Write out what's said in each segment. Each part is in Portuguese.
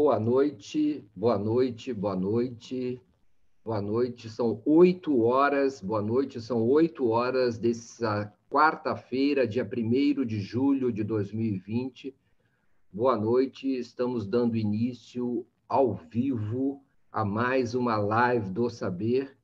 Boa noite, boa noite, boa noite, boa noite. São oito horas, boa noite, são oito horas dessa quarta-feira, dia 1 de julho de 2020. Boa noite, estamos dando início ao vivo a mais uma live do Saber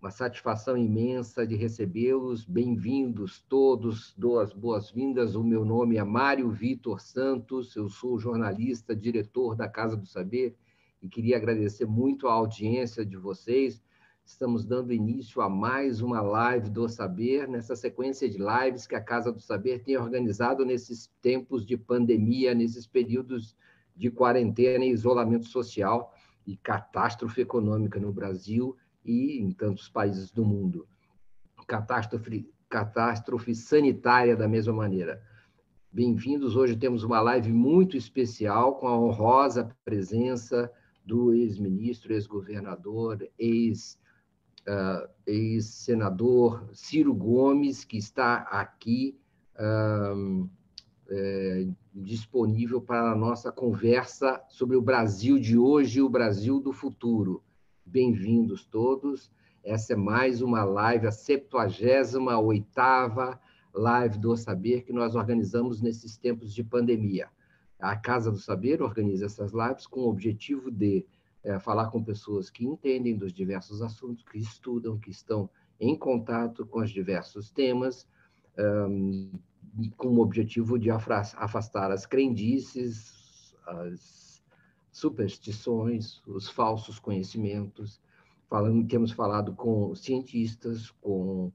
uma satisfação imensa de recebê-los. Bem-vindos todos, dou as boas-vindas. O meu nome é Mário Vitor Santos, eu sou jornalista, diretor da Casa do Saber e queria agradecer muito a audiência de vocês. Estamos dando início a mais uma live do Saber, nessa sequência de lives que a Casa do Saber tem organizado nesses tempos de pandemia, nesses períodos de quarentena e isolamento social e catástrofe econômica no Brasil e em tantos países do mundo. Catástrofe, catástrofe sanitária da mesma maneira. Bem-vindos. Hoje temos uma live muito especial com a honrosa presença do ex-ministro, ex-governador, ex, uh, ex-senador Ciro Gomes, que está aqui uh, é, disponível para a nossa conversa sobre o Brasil de hoje e o Brasil do futuro. Bem-vindos todos. Essa é mais uma live, a 78ª live do Saber que nós organizamos nesses tempos de pandemia. A Casa do Saber organiza essas lives com o objetivo de é, falar com pessoas que entendem dos diversos assuntos, que estudam, que estão em contato com os diversos temas, um, com o objetivo de afastar as crendices, as superstições, os falsos conhecimentos. Falando, temos falado com cientistas, com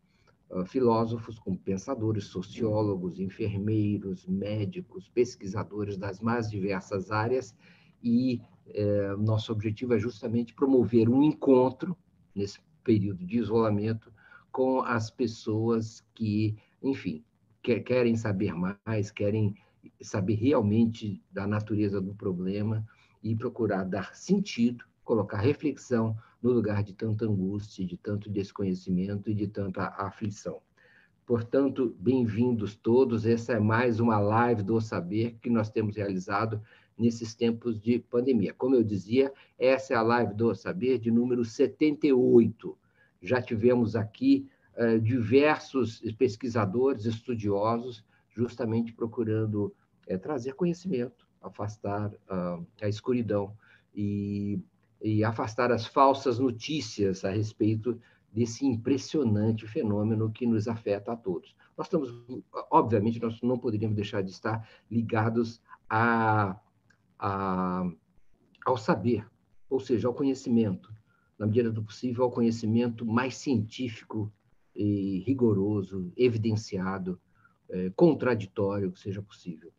uh, filósofos, com pensadores, sociólogos, enfermeiros, médicos, pesquisadores das mais diversas áreas e eh, nosso objetivo é justamente promover um encontro nesse período de isolamento com as pessoas que, enfim, que, querem saber mais, querem saber realmente da natureza do problema e procurar dar sentido, colocar reflexão no lugar de tanta angústia, de tanto desconhecimento e de tanta aflição. Portanto, bem-vindos todos. Essa é mais uma live do Saber que nós temos realizado nesses tempos de pandemia. Como eu dizia, essa é a live do Saber de número 78. Já tivemos aqui uh, diversos pesquisadores, estudiosos, justamente procurando uh, trazer conhecimento afastar uh, a escuridão e, e afastar as falsas notícias a respeito desse impressionante fenômeno que nos afeta a todos. Nós estamos, obviamente, nós não poderíamos deixar de estar ligados a, a, ao saber, ou seja, ao conhecimento, na medida do possível, ao conhecimento mais científico e rigoroso, evidenciado, é, contraditório que seja possível.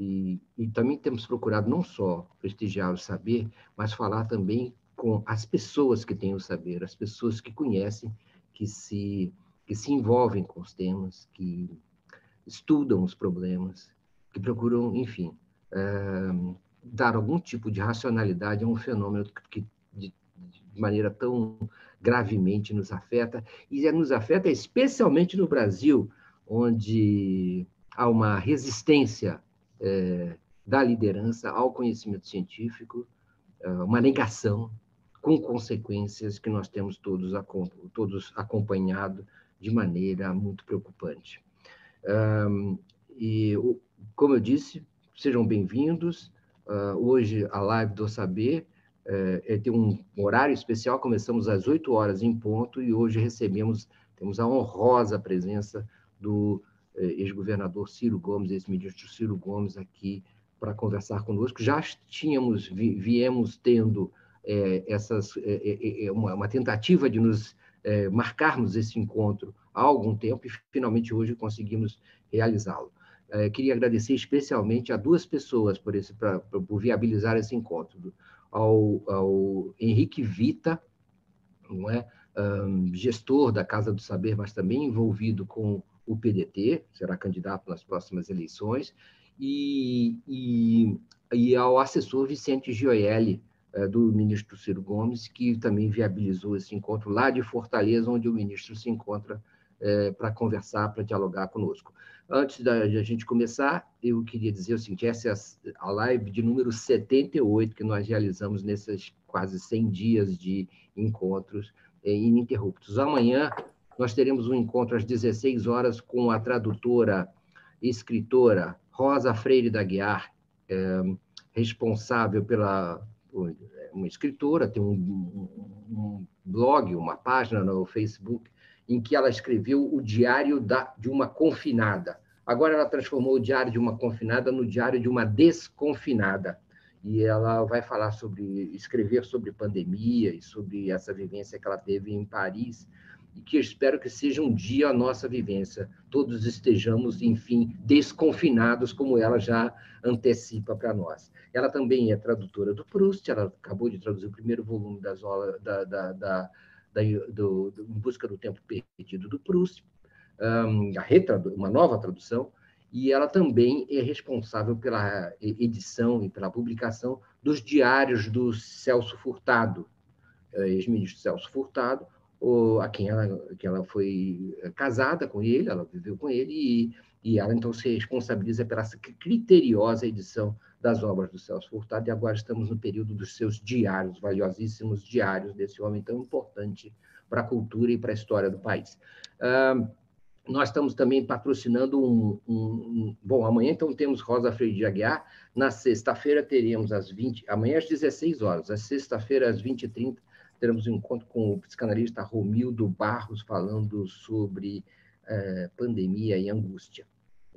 E, e também temos procurado não só prestigiar o saber, mas falar também com as pessoas que têm o saber, as pessoas que conhecem, que se, que se envolvem com os temas, que estudam os problemas, que procuram, enfim, é, dar algum tipo de racionalidade a um fenômeno que, de, de maneira tão gravemente nos afeta, e nos afeta especialmente no Brasil, onde há uma resistência é, da liderança ao conhecimento científico, é, uma negação com consequências que nós temos todos, todos acompanhado de maneira muito preocupante. Um, e, como eu disse, sejam bem-vindos. Uh, hoje, a live do Saber é, tem um horário especial, começamos às 8 horas em ponto, e hoje recebemos, temos a honrosa presença do ex-governador Ciro Gomes, ex-ministro Ciro Gomes aqui para conversar conosco. Já tínhamos, viemos tendo é, essas, é, é, uma, uma, tentativa de nos marcarmos esse encontro há algum tempo e finalmente hoje conseguimos realizá-lo. queria agradecer especialmente a duas pessoas por, esse, pra, por viabilizar esse encontro, ao, ao Henrique Vita, não é? Um, gestor da Casa do Saber, mas também envolvido com o PDT, será candidato nas próximas eleições, e, e, e ao assessor Vicente Gioelli, eh, do ministro Ciro Gomes, que também viabilizou esse encontro lá de Fortaleza, onde o ministro se encontra é, para conversar, para dialogar conosco. Antes da, a gente começar, eu queria dizer o seguinte: essa é a live de número 78 que nós realizamos nesses quase 100 dias de encontros é, ininterruptos. Amanhã nós teremos um encontro às 16 horas com a tradutora e escritora Rosa Freire da Guiar, é, responsável pela uma escritora, tem um, um, blog, uma página no Facebook, em que ela escreveu o diário da, de uma confinada. Agora ela transformou o diário de uma confinada no diário de uma desconfinada. E ela vai falar sobre, escrever sobre pandemia e sobre essa vivência que ela teve em Paris, e que espero que seja um dia a nossa vivência, todos estejamos, enfim, desconfinados, como ela já antecipa para nós. Ela também é tradutora do Proust, ela acabou de traduzir o primeiro volume das aulas da, da, da, da do, do, Em Busca do Tempo Perdido do Proust, um, uma nova tradução, e ela também é responsável pela edição e pela publicação dos diários do Celso Furtado, eh, ex-ministro Celso Furtado, a quem ela, que ela foi casada com ele, ela viveu com ele, e, e ela então se responsabiliza pela criteriosa edição das obras do Celso Furtado, e agora estamos no período dos seus diários, valiosíssimos diários desse homem tão importante para a cultura e para a história do país. Uh, nós estamos também patrocinando um, um, um, Bom, amanhã então temos Rosa Freire de Aguiar, na sexta-feira teremos às 20... Amanhã às 16 horas, às sexta-feira às 20h30, teremos um encontro com o psicanalista Romildo Barros, falando sobre eh, pandemia e angústia.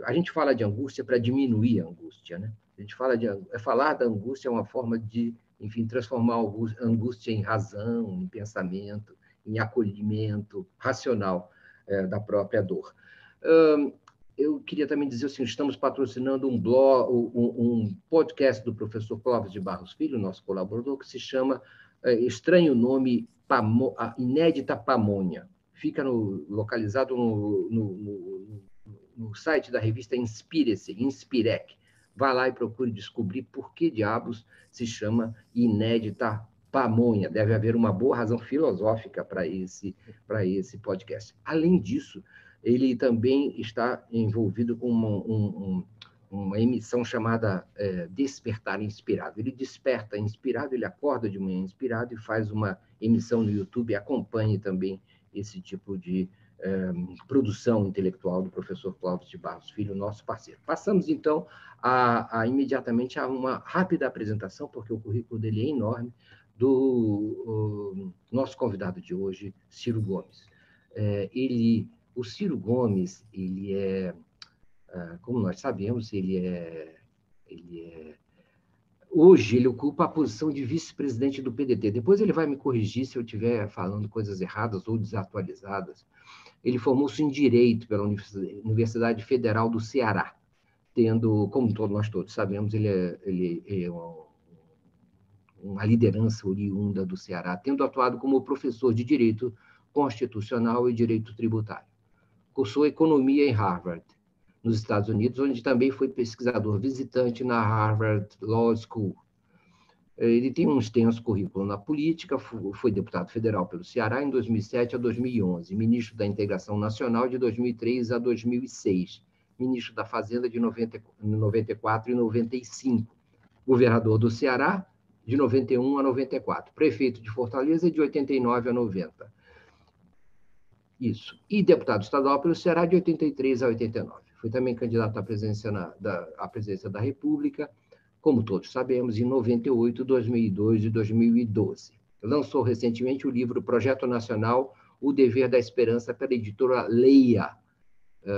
A gente fala de angústia para diminuir a angústia, né? A gente fala de é falar da angústia é uma forma de, enfim, transformar a angústia em razão, em pensamento, em acolhimento racional eh, da própria dor. eu queria também dizer assim, estamos patrocinando um blog, um, um podcast do professor Clóvis de Barros Filho, nosso colaborador, que se chama é, estranho nome, Pamo, a inédita Pamônia. Fica no, localizado no, no, no, site da revista Inspire-se, Inspirec. Vá lá e procure descobrir por que diabos se chama inédita pamonha. Deve haver uma boa razão filosófica para esse, esse podcast. Além disso, ele também está envolvido com um, um, uma emissão chamada é, Despertar Inspirado. Ele desperta inspirado, ele acorda de manhã inspirado e faz uma emissão no YouTube. Acompanhe também esse tipo de é, produção intelectual do professor Cláudio de Barros Filho, nosso parceiro. Passamos, então, a, a, imediatamente a uma rápida apresentação, porque o currículo dele é enorme, do nosso convidado de hoje, Ciro Gomes. É, ele, o Ciro Gomes, ele é como nós sabemos, ele é, ele é hoje ele ocupa a posição de vice-presidente do PDT. Depois ele vai me corrigir se eu estiver falando coisas erradas ou desatualizadas. Ele formou-se em Direito pela Universidade Federal do Ceará, tendo, como todos, nós todos sabemos, ele é, ele é uma liderança oriunda do Ceará, tendo atuado como professor de Direito Constitucional e Direito Tributário. Cursou Economia em Harvard nos Estados Unidos, onde também foi pesquisador visitante na Harvard Law School. Ele tem um extenso currículo na política, foi deputado federal pelo Ceará em 2007 a 2011, ministro da Integração Nacional de 2003 a 2006, ministro da Fazenda de 94 e 95, governador do Ceará de 91 a 94, prefeito de Fortaleza de 89 a 90. Isso. E deputado estadual pelo Ceará de 83 a 89. Foi também candidato à presidência, na, da, à presidência da República, como todos sabemos, em 98, 2002 e 2012. Lançou recentemente o livro Projeto Nacional O Dever da Esperança pela editora Leia,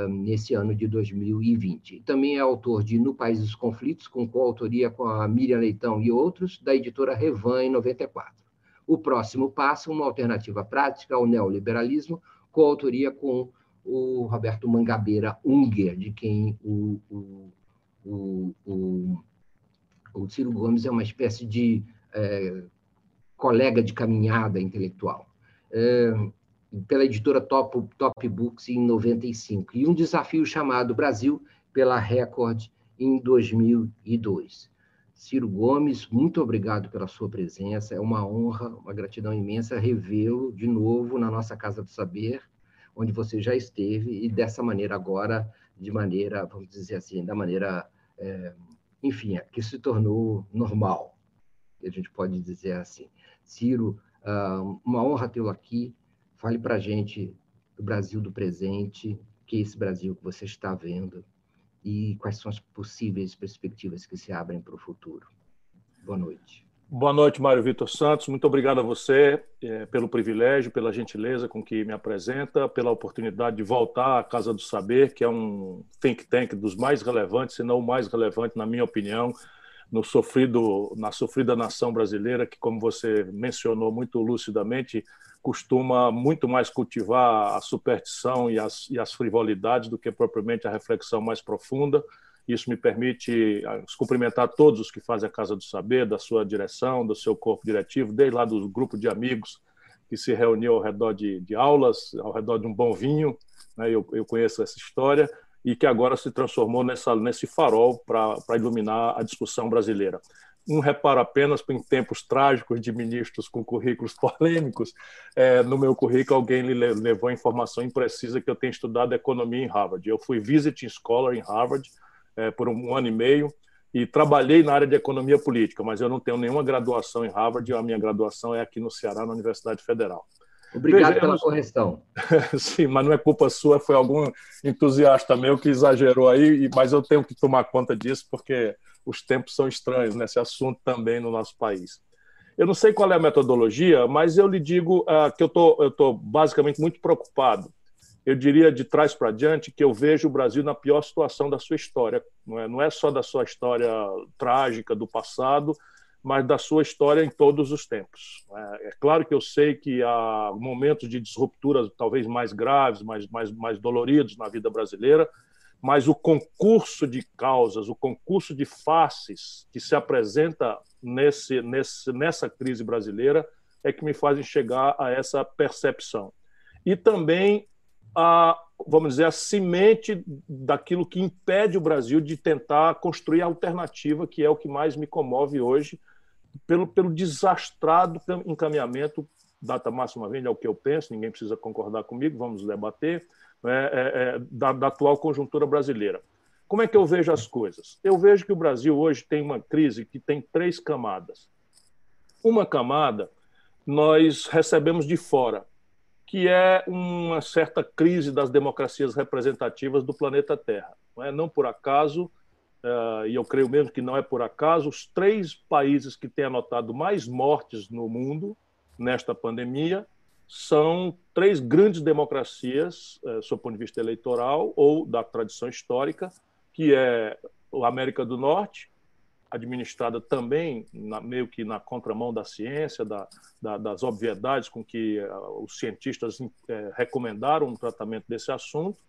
nesse ano de 2020. Também é autor de No País dos Conflitos, com coautoria com a Miriam Leitão e outros, da editora Revan, em 94. O próximo passo, uma alternativa prática ao neoliberalismo, coautoria com o Roberto Mangabeira Unger, de quem o, o, o, o, o Ciro Gomes é uma espécie de é, colega de caminhada intelectual. É, pela editora Top, Top Books em 95, e um desafio chamado Brasil pela Record em 2002. Ciro Gomes, muito obrigado pela sua presença. É uma honra, uma gratidão imensa revê-lo de novo na nossa Casa do Saber onde você já esteve, e dessa maneira agora, de maneira, vamos dizer assim, da maneira, é, enfim, que se tornou normal, a gente pode dizer assim. Ciro, ah, uma honra tê-lo aqui. Fale para a gente do Brasil do presente, que é esse Brasil que você está vendo e quais são as possíveis perspectivas que se abrem para o futuro. Boa noite. Boa noite, Mário Vitor Santos. Muito obrigado a você é, pelo privilégio, pela gentileza com que me apresenta, pela oportunidade de voltar à Casa do Saber, que é um think tank dos mais relevantes, se não o mais relevante, na minha opinião, no sofrido, na sofrida nação brasileira, que, como você mencionou muito lucidamente, costuma muito mais cultivar a superstição e as, e as frivolidades do que propriamente a reflexão mais profunda. Isso me permite ah, cumprimentar todos os que fazem a Casa do Saber, da sua direção, do seu corpo diretivo, desde lá do grupo de amigos que se reuniu ao redor de, de aulas, ao redor de um bom vinho. Né? Eu, eu conheço essa história e que agora se transformou nessa, nesse farol para iluminar a discussão brasileira um reparo apenas em tempos trágicos de ministros com currículos polêmicos. É, no meu currículo, alguém levou informação imprecisa que eu tenho estudado economia em Harvard. Eu fui visiting scholar em Harvard é, por um ano e meio e trabalhei na área de economia política, mas eu não tenho nenhuma graduação em Harvard. A minha graduação é aqui no Ceará, na Universidade Federal. Obrigado pela correção. Sim, mas não é culpa sua, foi algum entusiasta meu que exagerou aí, mas eu tenho que tomar conta disso porque os tempos são estranhos nesse assunto também no nosso país. Eu não sei qual é a metodologia, mas eu lhe digo uh, que eu tô, estou basicamente muito preocupado. Eu diria de trás para diante que eu vejo o Brasil na pior situação da sua história. Não é, não é só da sua história trágica do passado, mas da sua história em todos os tempos. É, é claro que eu sei que há momentos de disrupturas talvez mais graves, mais, mais, mais doloridos na vida brasileira, mas o concurso de causas, o concurso de faces que se apresenta nesse, nesse, nessa crise brasileira é que me fazem chegar a essa percepção. E também a, vamos dizer, a semente daquilo que impede o Brasil de tentar construir a alternativa, que é o que mais me comove hoje, pelo, pelo desastrado encaminhamento, data máxima vende, é o que eu penso, ninguém precisa concordar comigo, vamos debater, né, é, é, da, da atual conjuntura brasileira. Como é que eu vejo as coisas? Eu vejo que o Brasil hoje tem uma crise que tem três camadas. Uma camada nós recebemos de fora, que é uma certa crise das democracias representativas do planeta Terra. Não, é? não por acaso, uh, e eu creio mesmo que não é por acaso, os três países que têm anotado mais mortes no mundo nesta pandemia são três grandes democracias, uh, sob o ponto de vista eleitoral ou da tradição histórica, que é a América do Norte, administrada também na, meio que na contramão da ciência, da, da, das obviedades com que uh, os cientistas uh, recomendaram um tratamento desse assunto.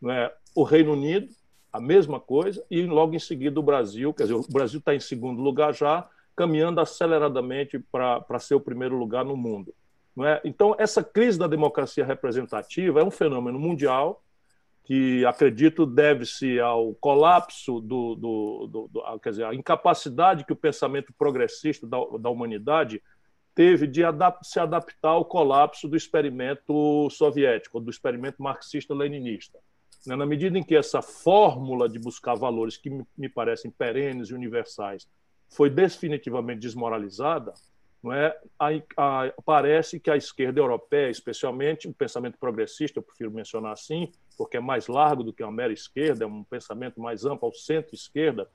Não é? O Reino Unido, a mesma coisa, e logo em seguida o Brasil, quer dizer, o Brasil está em segundo lugar já, caminhando aceleradamente para ser o primeiro lugar no mundo. Não é? Então, essa crise da democracia representativa é um fenômeno mundial que acredito deve-se ao colapso do, do, do, do, quer dizer, a incapacidade que o pensamento progressista da, da humanidade teve de adap se adaptar ao colapso do experimento soviético, do experimento marxista-leninista. Né, na medida em que essa fórmula de buscar valores que me parecem perenes e universais foi definitivamente desmoralizada, não é? A, a, parece que a esquerda europeia, especialmente o pensamento progressista, eu prefiro mencionar assim, porque é mais largo do que a mera esquerda, é um pensamento mais amplo ao centro-esquerda,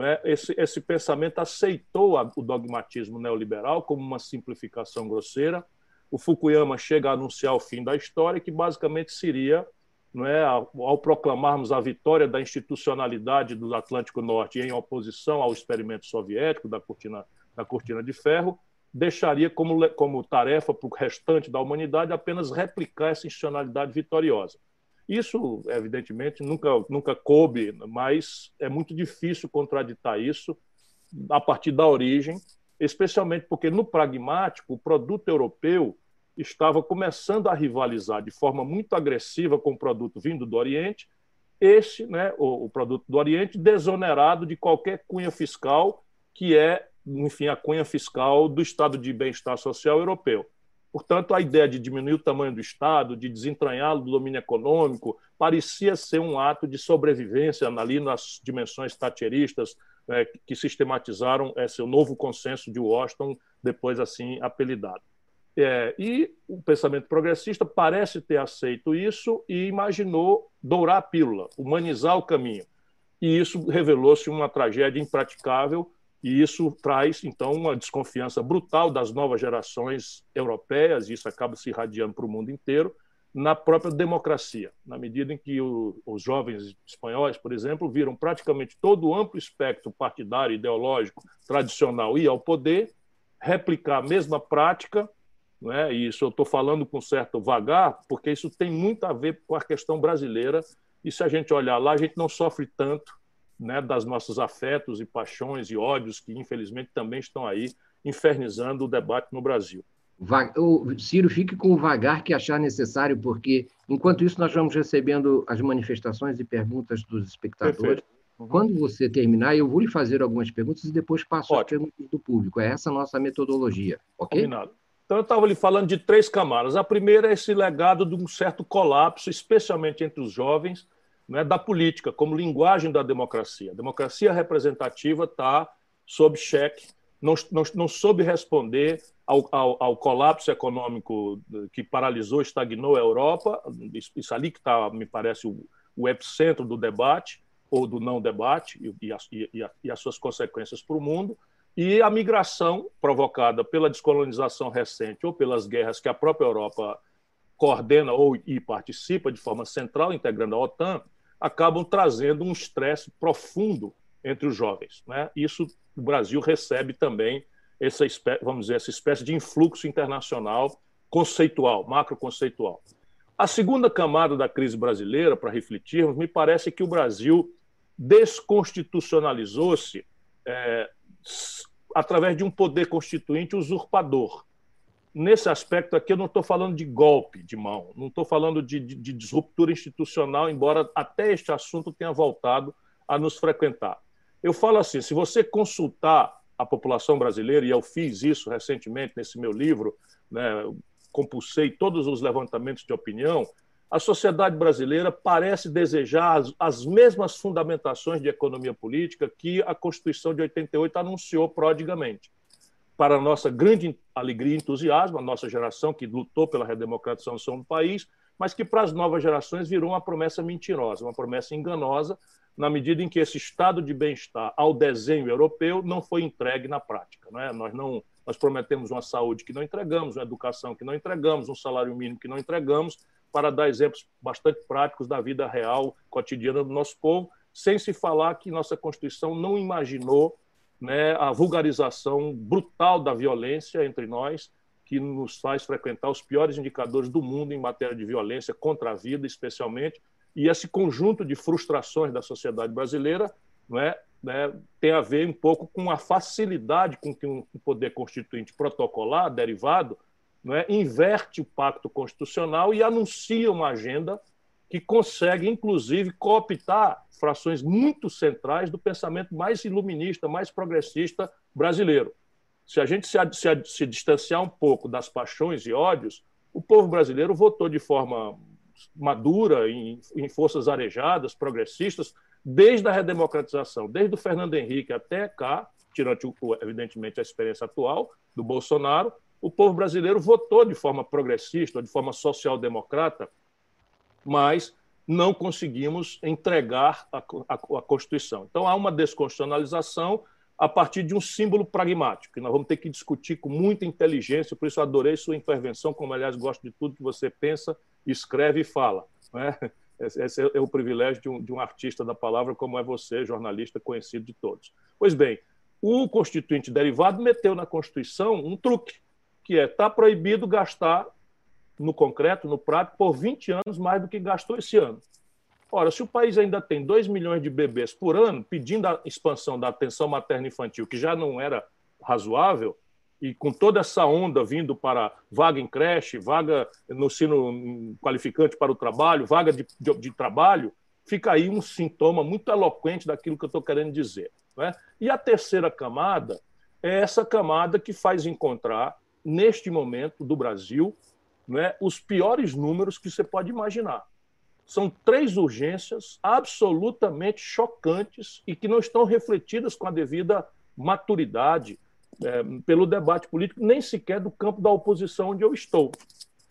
é? esse, esse pensamento aceitou a, o dogmatismo neoliberal como uma simplificação grosseira. O Fukuyama chega a anunciar o fim da história, que basicamente seria não é, ao, ao proclamarmos a vitória da institucionalidade do Atlântico Norte em oposição ao experimento soviético da cortina, da cortina de ferro, deixaria como, como tarefa para o restante da humanidade apenas replicar essa institucionalidade vitoriosa. Isso, evidentemente, nunca, nunca coube, mas é muito difícil contraditar isso a partir da origem, especialmente porque, no pragmático, o produto europeu estava começando a rivalizar de forma muito agressiva com o produto vindo do Oriente, esse, né, o, o produto do Oriente, desonerado de qualquer cunha fiscal que é enfim, a cunha fiscal do Estado de Bem-Estar Social Europeu. Portanto, a ideia de diminuir o tamanho do Estado, de desentranhá-lo do domínio econômico, parecia ser um ato de sobrevivência ali nas dimensões thatcheristas né, que sistematizaram esse novo consenso de Washington, depois assim apelidado. É, e o pensamento progressista parece ter aceito isso e imaginou dourar a pílula, humanizar o caminho. E isso revelou-se uma tragédia impraticável, e isso traz, então, uma desconfiança brutal das novas gerações europeias, e isso acaba se irradiando para o mundo inteiro, na própria democracia, na medida em que o, os jovens espanhóis, por exemplo, viram praticamente todo o amplo espectro partidário, ideológico, tradicional ir ao poder, replicar a mesma prática, né? e isso eu estou falando com certo vagar, porque isso tem muito a ver com a questão brasileira, e se a gente olhar lá, a gente não sofre tanto né, das nossos afetos e paixões e ódios que, infelizmente, também estão aí infernizando o debate no Brasil. O Ciro, fique com o vagar que achar necessário, porque, enquanto isso, nós vamos recebendo as manifestações e perguntas dos espectadores. Uhum. Quando você terminar, eu vou lhe fazer algumas perguntas e depois passo Ótimo. as perguntas do público. É essa a nossa metodologia, ok? Combinado. Então, eu estava lhe falando de três camadas. A primeira é esse legado de um certo colapso, especialmente entre os jovens, né, da política, como linguagem da democracia. A democracia representativa está sob cheque, não, não, não soube responder ao, ao, ao, colapso econômico que paralisou, estagnou a Europa. Isso ali que está, me parece, o, o, epicentro do debate, ou do não debate, e, e, e, e as suas consequências para o mundo. E a migração provocada pela descolonização recente ou pelas guerras que a própria Europa coordena ou e participa de forma central, integrando a OTAN, acabam trazendo um estresse profundo entre os jovens. Né? Isso o Brasil recebe também essa espécie, vamos dizer, essa espécie de influxo internacional conceitual, macroconceitual. A segunda camada da crise brasileira, para refletirmos, me parece que o Brasil desconstitucionalizou-se é, através de um poder constituinte usurpador. Nesse aspecto aqui, eu não estou falando de golpe de mão, não estou falando de, de, de disruptura institucional, embora até este assunto tenha voltado a nos frequentar. Eu falo assim: se você consultar a população brasileira, e eu fiz isso recentemente nesse meu livro, né, compulsei todos os levantamentos de opinião, a sociedade brasileira parece desejar as, as, mesmas fundamentações de economia política que a Constituição de 88 anunciou prodigamente. Para nossa grande alegria e entusiasmo, a nossa geração que lutou pela redemocratização do país, mas que para as novas gerações virou uma promessa mentirosa, uma promessa enganosa, na medida em que esse estado de bem-estar ao desenho europeu não foi entregue na prática. Não é? Nós não nós prometemos uma saúde que não entregamos, uma educação que não entregamos, um salário mínimo que não entregamos, para dar exemplos bastante práticos da vida real, cotidiana do nosso povo, sem se falar que nossa Constituição não imaginou né, a vulgarização brutal da violência entre nós, que nos faz frequentar os piores indicadores do mundo em matéria de violência contra a vida, especialmente, e esse conjunto de frustrações da sociedade brasileira não é, né, tem a ver um pouco com a facilidade com que um poder constituinte protocolar, derivado, não é, inverte o pacto constitucional e anuncia uma agenda que consegue, inclusive, cooptar frações muito centrais do pensamento mais iluminista, mais progressista brasileiro. Se a gente se, se, se distanciar um pouco das paixões e ódios, o povo brasileiro votou de forma madura, em, em forças arejadas, progressistas, desde a redemocratização, desde o Fernando Henrique até cá, tirando, evidentemente, a experiência atual do Bolsonaro, o povo brasileiro votou de forma progressista, de forma social-democrata, mas não conseguimos entregar a, a, a, Constituição. Então, há uma desconstitucionalização a partir de um símbolo pragmático, que nós vamos ter que discutir com muita inteligência, por isso adorei sua intervenção, como, aliás, gosto de tudo que você pensa escreve e fala. Né? Esse é o privilégio de um, de um artista da palavra, como é você, jornalista conhecido de todos. Pois bem, o constituinte derivado meteu na Constituição um truque, que é está proibido gastar no concreto, no prato, por 20 anos mais do que gastou esse ano. Ora, se o país ainda tem 2 milhões de bebês por ano pedindo a expansão da atenção materna infantil, que já não era razoável, e com toda essa onda vindo para vaga em creche, vaga no ensino qualificante para o trabalho, vaga de, de, de trabalho, fica aí um sintoma muito eloquente daquilo que eu estou querendo dizer. Né? E a terceira camada é essa camada que faz encontrar neste momento, do Brasil, né, os piores números que você pode imaginar. São três urgências absolutamente chocantes e que não estão refletidas com a devida maturidade é, pelo debate político, nem sequer do campo da oposição onde eu estou.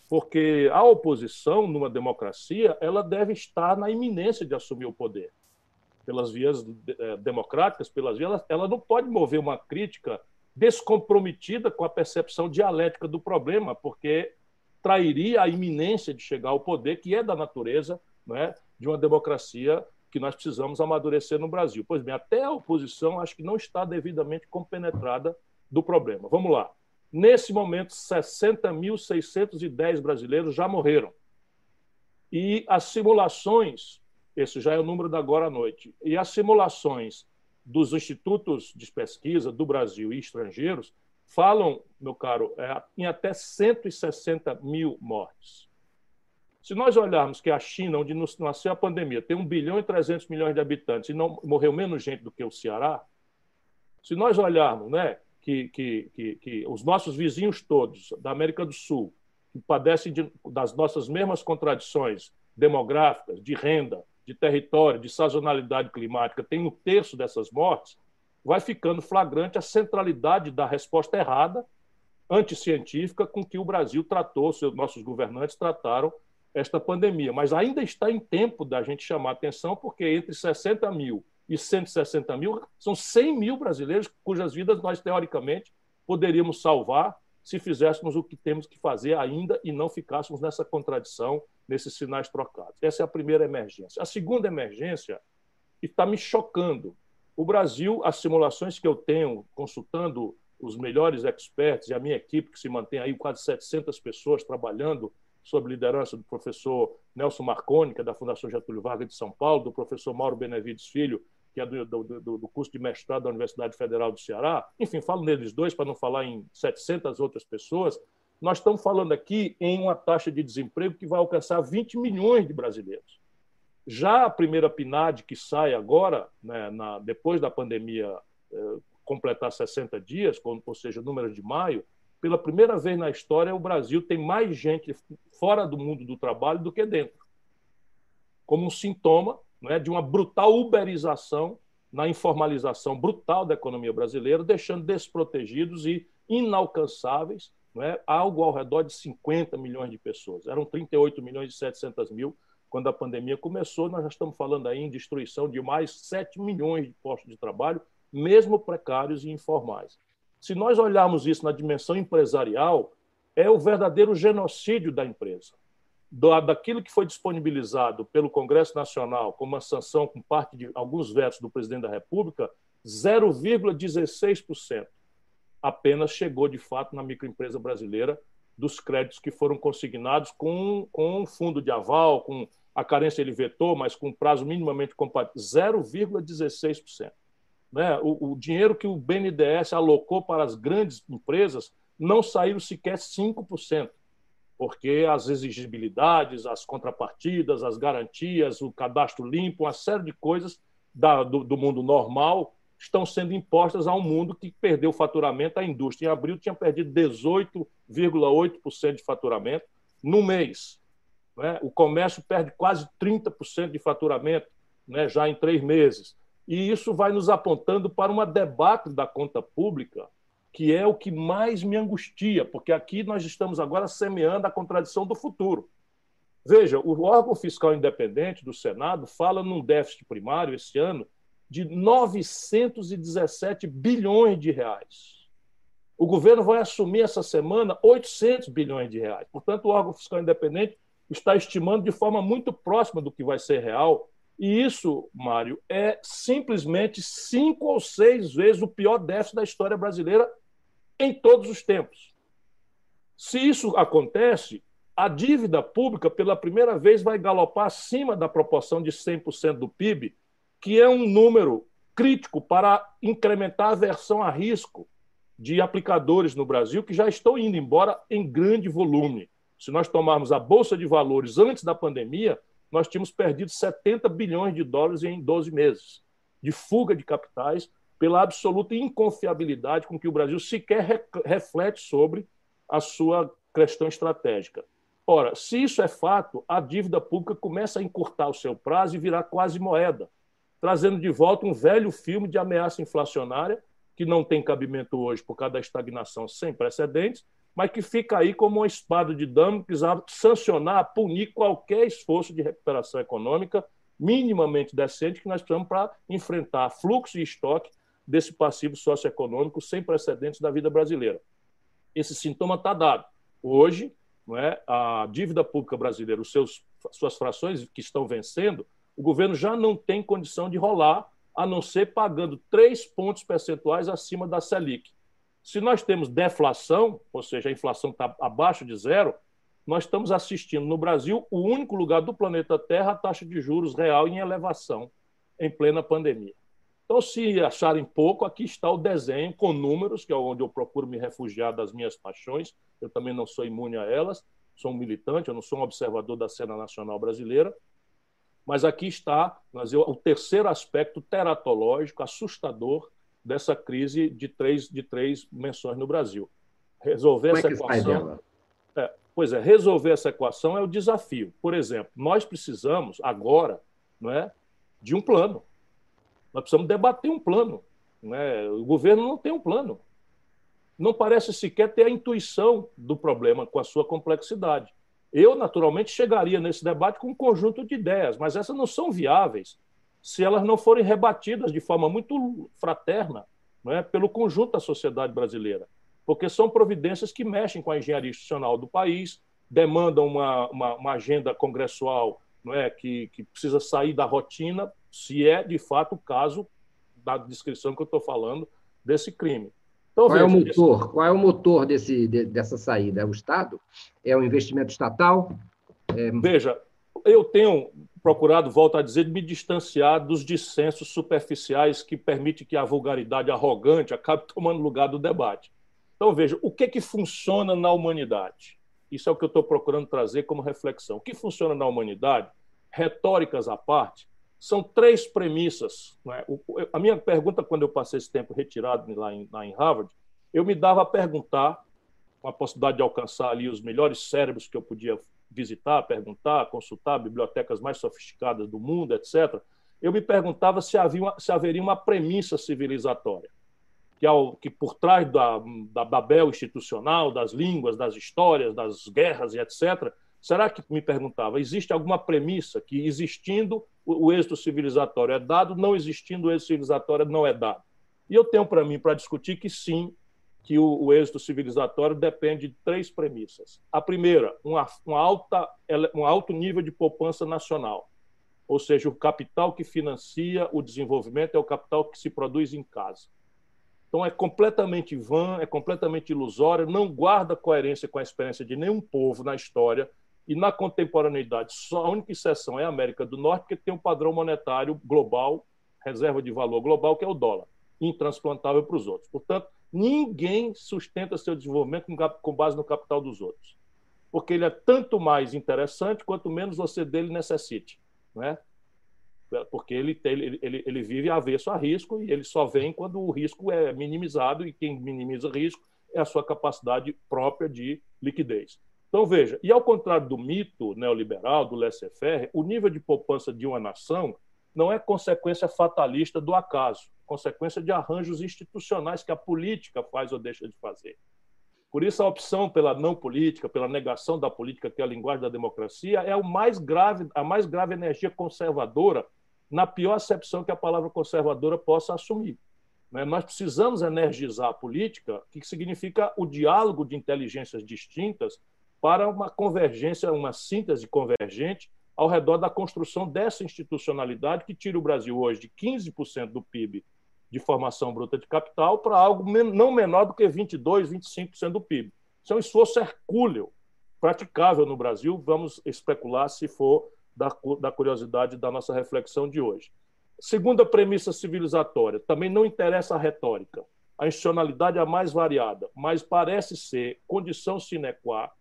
Porque a oposição, numa democracia, ela deve estar na iminência de assumir o poder. Pelas vias é, democráticas, pelas vias, ela, ela não pode mover uma crítica descomprometida com a percepção dialética do problema, porque trairia a iminência de chegar ao poder, que é da natureza né, de uma democracia que nós precisamos amadurecer no Brasil. Pois bem, até a oposição acho que não está devidamente compenetrada do problema. Vamos lá. Nesse momento, 60.610 brasileiros já morreram. E as simulações, esse já é o número da agora à noite, e as simulações dos institutos de pesquisa do Brasil e estrangeiros falam, meu caro, é, em até 160 mil mortes. Se nós olharmos que a China, onde nasceu a pandemia, tem 1 bilhão e 300 milhões de habitantes e não morreu menos gente do que o Ceará, se nós olharmos né, que, que, que, que os nossos vizinhos todos da América do Sul, que padecem de, das nossas mesmas contradições demográficas, de renda, de território, de sazonalidade climática, tem um terço dessas mortes, vai ficando flagrante a centralidade da resposta errada, anticientífica, com que o Brasil tratou, seus, nossos governantes trataram esta pandemia. Mas ainda está em tempo da gente chamar atenção, porque entre 60 mil e 160 mil são 100 mil brasileiros cujas vidas nós, teoricamente, poderíamos salvar se fizéssemos o que temos que fazer ainda e não ficássemos nessa contradição, nesses sinais trocados. Essa é a primeira emergência. A segunda emergência está me chocando, o Brasil, as simulações que eu tenho consultando os melhores experts e a minha equipe, que se mantém aí quase 700 pessoas trabalhando sob liderança do professor Nelson Marconi, que é da Fundação Getúlio Vargas de São Paulo, do professor Mauro Benevides Filho, que é do, do, do, curso de mestrado da Universidade Federal do Ceará. Enfim, falo neles dois para não falar em 700 outras pessoas. Nós estamos falando aqui em uma taxa de desemprego que vai alcançar 20 milhões de brasileiros. Já a primeira PNAD, que sai agora, né, na, depois da pandemia eh, completar 60 dias, ou seja, números de maio, pela primeira vez na história, o Brasil tem mais gente fora do mundo do trabalho do que dentro. Como um sintoma né, de uma brutal uberização na informalização brutal da economia brasileira, deixando desprotegidos e inalcançáveis né, algo ao redor de 50 milhões de pessoas. Eram 38 milhões e 700 mil quando a pandemia começou, nós já estamos falando aí em destruição de mais 7 milhões de postos de trabalho, mesmo precários e informais. Se nós olharmos isso na dimensão empresarial, é o verdadeiro genocídio da empresa. daquilo que foi disponibilizado pelo Congresso Nacional como uma sanção com parte de alguns vetos do presidente da República, 0,16% apenas chegou de fato na microempresa brasileira dos créditos que foram consignados com, com um fundo de aval, com a carência ele vetou, mas com prazo minimamente compatível, 0,16%. Né? O, o dinheiro que o BNDES alocou para as grandes empresas não saiu sequer 5%, porque as exigibilidades, as contrapartidas, as garantias, o cadastro limpo, uma série de coisas da, do, do mundo normal estão sendo impostas a um mundo que perdeu faturamento. A indústria, em abril, tinha perdido 18,8% de faturamento no mês. Né? O comércio perde quase 30% de faturamento né, já em três meses. E isso vai nos apontando para uma debate da conta pública, que é o que mais me angustia, porque aqui nós estamos agora semeando a contradição do futuro. Veja, o órgão fiscal independente do Senado fala num déficit primário esse ano de 917 bilhões de reais. O governo vai assumir essa semana 800 bilhões de reais. Portanto, o órgão fiscal independente está estimando de forma muito próxima do que vai ser real. E isso, Mário, é simplesmente cinco ou seis vezes o pior déficit da história brasileira em todos os tempos. Se isso acontece, a dívida pública, pela primeira vez, vai galopar acima da proporção de 100% do PIB, que é um número crítico para incrementar a versão a risco de aplicadores no Brasil que já estão indo embora em grande volume. Se nós tomarmos a Bolsa de Valores antes da pandemia, nós tínhamos perdido 70 bilhões de dólares em 12 meses de fuga de capitais pela absoluta inconfiabilidade com que o Brasil sequer reflete sobre a sua questão estratégica. Ora, se isso é fato, a dívida pública começa a encurtar o seu prazo e virar quase moeda, trazendo de volta um velho filme de ameaça inflacionária, que não tem cabimento hoje por causa da estagnação sem precedentes, mas que fica aí como uma espada de Damocles a sancionar, punir qualquer esforço de recuperação econômica minimamente decente que nós precisamos para enfrentar fluxo e estoque desse passivo socioeconômico sem precedentes da vida brasileira. Esse sintoma está dado. Hoje, não é, a dívida pública brasileira, os seus, suas frações que estão vencendo, o governo já não tem condição de rolar, a não ser pagando três pontos percentuais acima da Selic. Se nós temos deflação, ou seja, a inflação está abaixo de zero, nós estamos assistindo no Brasil o único lugar do planeta Terra a taxa de juros real em elevação em plena pandemia. Então, se acharem pouco, aqui está o desenho com números, que é onde eu procuro me refugiar das minhas paixões. Eu também não sou imune a elas, sou um militante, eu não sou um observador da cena nacional brasileira. Mas aqui está o terceiro aspecto teratológico assustador dessa crise de três, de três menções no Brasil. Resolver Como é essa é equação. É, pois é, resolver essa equação é o desafio. Por exemplo, nós precisamos agora não é, de um plano. Nós precisamos debater um plano. é? O governo não tem um plano. Não parece sequer ter a intuição do problema com a sua complexidade. Eu, naturalmente, chegaria nesse debate com um conjunto de ideias, mas essas não são viáveis se elas não forem rebatidas de forma muito fraterna é, pelo conjunto da sociedade brasileira. Porque são providências que mexem com a engenharia institucional do país, demandam uma, uma, uma agenda congressual não é, que, que precisa sair da rotina, se é de fato o caso da descrição que eu estou falando desse crime. Então, Qual é o motor? Qual é o motor desse, de, dessa saída? É o Estado? É o investimento estatal? É... Veja, eu tenho procurado, volto a dizer, me distanciar dos dissensos superficiais que permitem que a vulgaridade arrogante acabe tomando lugar do debate. Então, veja, o que, que funciona na humanidade? Isso é o que eu estou procurando trazer como reflexão. O que funciona na humanidade, retóricas à parte, são três premissas. É? A minha pergunta, quando eu passei esse tempo retirado lá em, lá em Harvard, eu me dava a perguntar, com a possibilidade de alcançar ali os melhores cérebros que eu podia visitar, perguntar, consultar bibliotecas mais sofisticadas do mundo, etc., eu me perguntava se, havia uma, se haveria uma premissa civilizatória, que, ao, que por trás da, da Babel institucional, das línguas, das histórias, das guerras e etc., será que, me perguntava, existe alguma premissa que, existindo, o, o êxito civilizatório é dado, não existindo o êxito civilizatório não é dado? E eu tenho para mim para discutir que sim, que o, o, êxito civilizatório depende de três premissas. A primeira, uma, uma alta, um alto nível de poupança nacional, ou seja, o capital que financia o desenvolvimento é o capital que se produz em casa. Então é completamente vã, é completamente ilusório, não guarda coerência com a experiência de nenhum povo na história e na contemporaneidade. Só a única exceção é a América do Norte, porque tem um padrão monetário global, reserva de valor global, que é o dólar, intransplantável para os outros. Portanto, Ninguém sustenta seu desenvolvimento com base no capital dos outros. Porque ele é tanto mais interessante quanto menos você dele necessite. Não é? Porque ele, ele, ele, ele vive avesso a risco e ele só vem quando o risco é minimizado e quem minimiza risco é a sua capacidade própria de liquidez. Então, veja, e ao contrário do mito neoliberal, do laissez-faire, o nível de poupança de uma nação não é consequência fatalista do acaso consequência de arranjos institucionais que a política faz ou deixa de fazer. Por isso, a opção pela não política, pela negação da política, que é a linguagem da democracia, é o mais grave, a mais grave energia conservadora, na pior acepção que a palavra conservadora possa assumir. Né? Nós precisamos energizar a política, que significa o diálogo de inteligências distintas para uma convergência, uma síntese convergente ao redor da construção dessa institucionalidade que tira o Brasil hoje de 15% do PIB de formação bruta de capital para algo não menor do que 22, 25% do PIB. Isso é um esforço hercúleo, praticável no Brasil. Vamos especular se for da, da curiosidade da nossa reflexão de hoje. Segunda premissa civilizatória, também não interessa a retórica. A institucionalidade é a mais variada, mas parece ser condição sine qua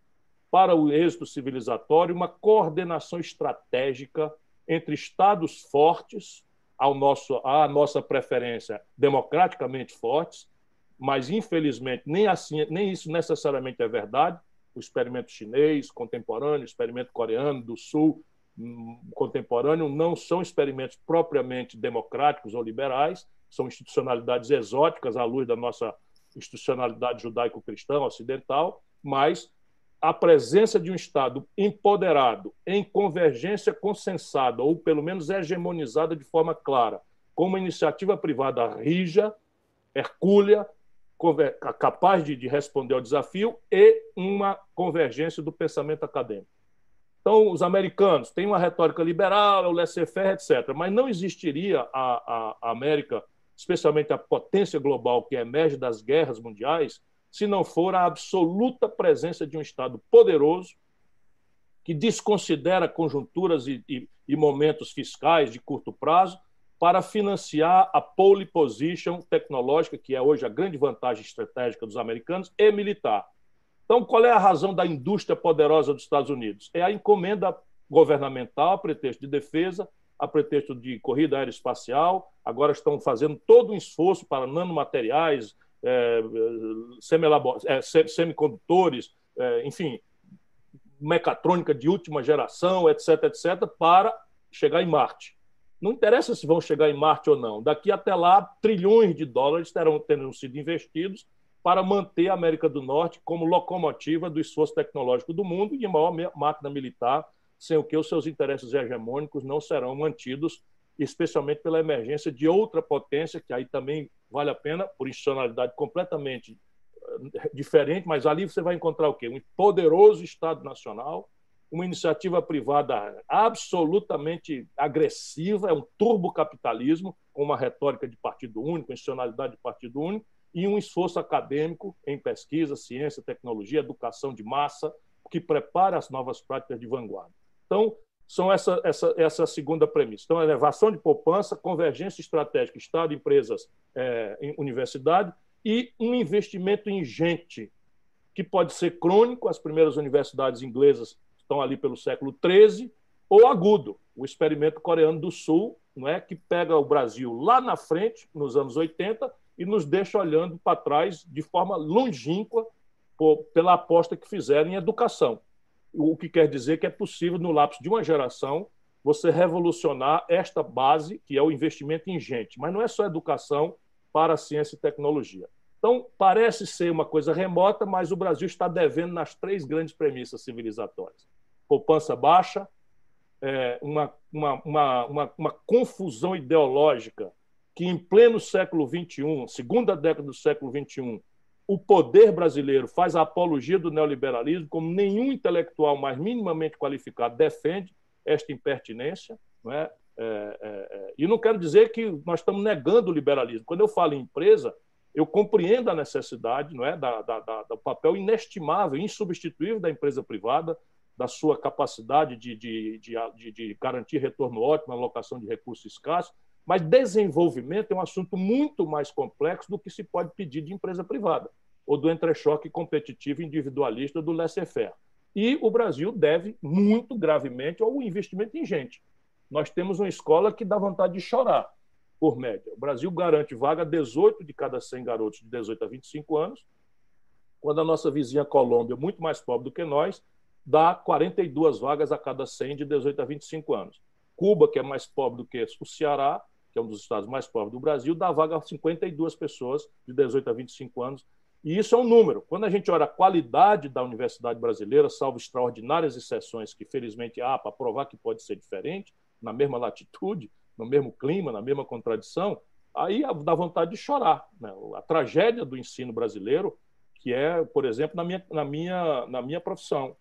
para o êxito civilizatório uma coordenação estratégica entre estados fortes ao nosso, à nossa preferência democraticamente fortes, mas infelizmente nem assim, nem isso necessariamente é verdade. O experimento chinês contemporâneo, o experimento coreano do Sul hum, contemporâneo não são experimentos propriamente democráticos ou liberais, são institucionalidades exóticas à luz da nossa institucionalidade judaico-cristã ocidental, mas a presença de um Estado empoderado, em convergência consensada, ou pelo menos hegemonizada de forma clara, com uma iniciativa privada rija, hercúlea, capaz de, de responder ao desafio e uma convergência do pensamento acadêmico. Então, os americanos têm uma retórica liberal, o laissez-faire, etc., mas não existiria a, a, a América, especialmente a potência global que emerge das guerras mundiais, se não for a absoluta presença de um Estado poderoso que desconsidera conjunturas e, e, e momentos fiscais de curto prazo para financiar a pole position tecnológica, que é hoje a grande vantagem estratégica dos americanos, e militar. Então, qual é a razão da indústria poderosa dos Estados Unidos? É a encomenda governamental a pretexto de defesa, a pretexto de corrida aeroespacial, agora estão fazendo todo um esforço para nanomateriais, é, é, semicondutores, é, enfim, mecatrônica de última geração, etc., etc., para chegar em Marte. Não interessa se vão chegar em Marte ou não. Daqui até lá, trilhões de dólares terão, terão sido investidos para manter a América do Norte como locomotiva do esforço tecnológico do mundo e maior máquina militar, sem o que os seus interesses hegemônicos não serão mantidos, especialmente pela emergência de outra potência, que aí também vale a pena, por institucionalidade completamente eh, diferente, mas ali você vai encontrar o quê? Um poderoso Estado Nacional, uma iniciativa privada absolutamente agressiva, é um turbocapitalismo, com uma retórica de partido único, institucionalidade de partido único, e um esforço acadêmico em pesquisa, ciência, tecnologia, educação de massa, que prepara as novas práticas de vanguarda. Então, são essa, essa, essa segunda premissa. Então, elevação de poupança, convergência estratégica, Estado, empresas, é, universidade, e um investimento ingente, que pode ser crônico, as primeiras universidades inglesas estão ali pelo século XIII, ou agudo, o experimento coreano do Sul, não é, que pega o Brasil lá na frente, nos anos 80, e nos deixa olhando para trás de forma longínqua por, pela aposta que fizeram em educação. O que quer dizer que é possível, no lapso de uma geração, você revolucionar esta base, que é o investimento em gente. Mas não é só educação para ciência e tecnologia. Então, parece ser uma coisa remota, mas o Brasil está devendo nas três grandes premissas civilizatórias poupança baixa, é, uma, uma, uma, uma confusão ideológica que, em pleno século XXI, segunda década do século XXI, o poder brasileiro faz a apologia do neoliberalismo, como nenhum intelectual mais minimamente qualificado defende esta impertinência. Não é? É, é, é. e não quero dizer que nós estamos negando o liberalismo. Quando eu falo em empresa, eu compreendo a necessidade não é, da, da, da, do papel inestimável, insubstituível da empresa privada, da sua capacidade de, de, de, de garantir retorno ótimo, alocação de recursos escassos, mas desenvolvimento é um assunto muito mais complexo do que se pode pedir de empresa privada, ou do entrechoque competitivo individualista do laissez-faire. E o Brasil deve muito gravemente ao investimento em gente. Nós temos uma escola que dá vontade de chorar, por média. O Brasil garante vaga a 18 de cada 100 garotos de 18 a 25 anos, quando a nossa vizinha Colômbia, muito mais pobre do que nós, dá 42 vagas a cada 100 de 18 a 25 anos. Cuba, que é mais pobre do que o Ceará, que é um dos estados mais pobres do Brasil, dá vaga a 52 pessoas de 18 a 25 anos. E isso é um número. Quando a gente olha a qualidade da universidade brasileira, salvo extraordinárias exceções que, felizmente, há para provar que pode ser diferente, na mesma latitude, no mesmo clima, na mesma contradição, aí dá vontade de chorar. Né? A tragédia do ensino brasileiro, que é, por exemplo, na minha, na minha, na minha profissão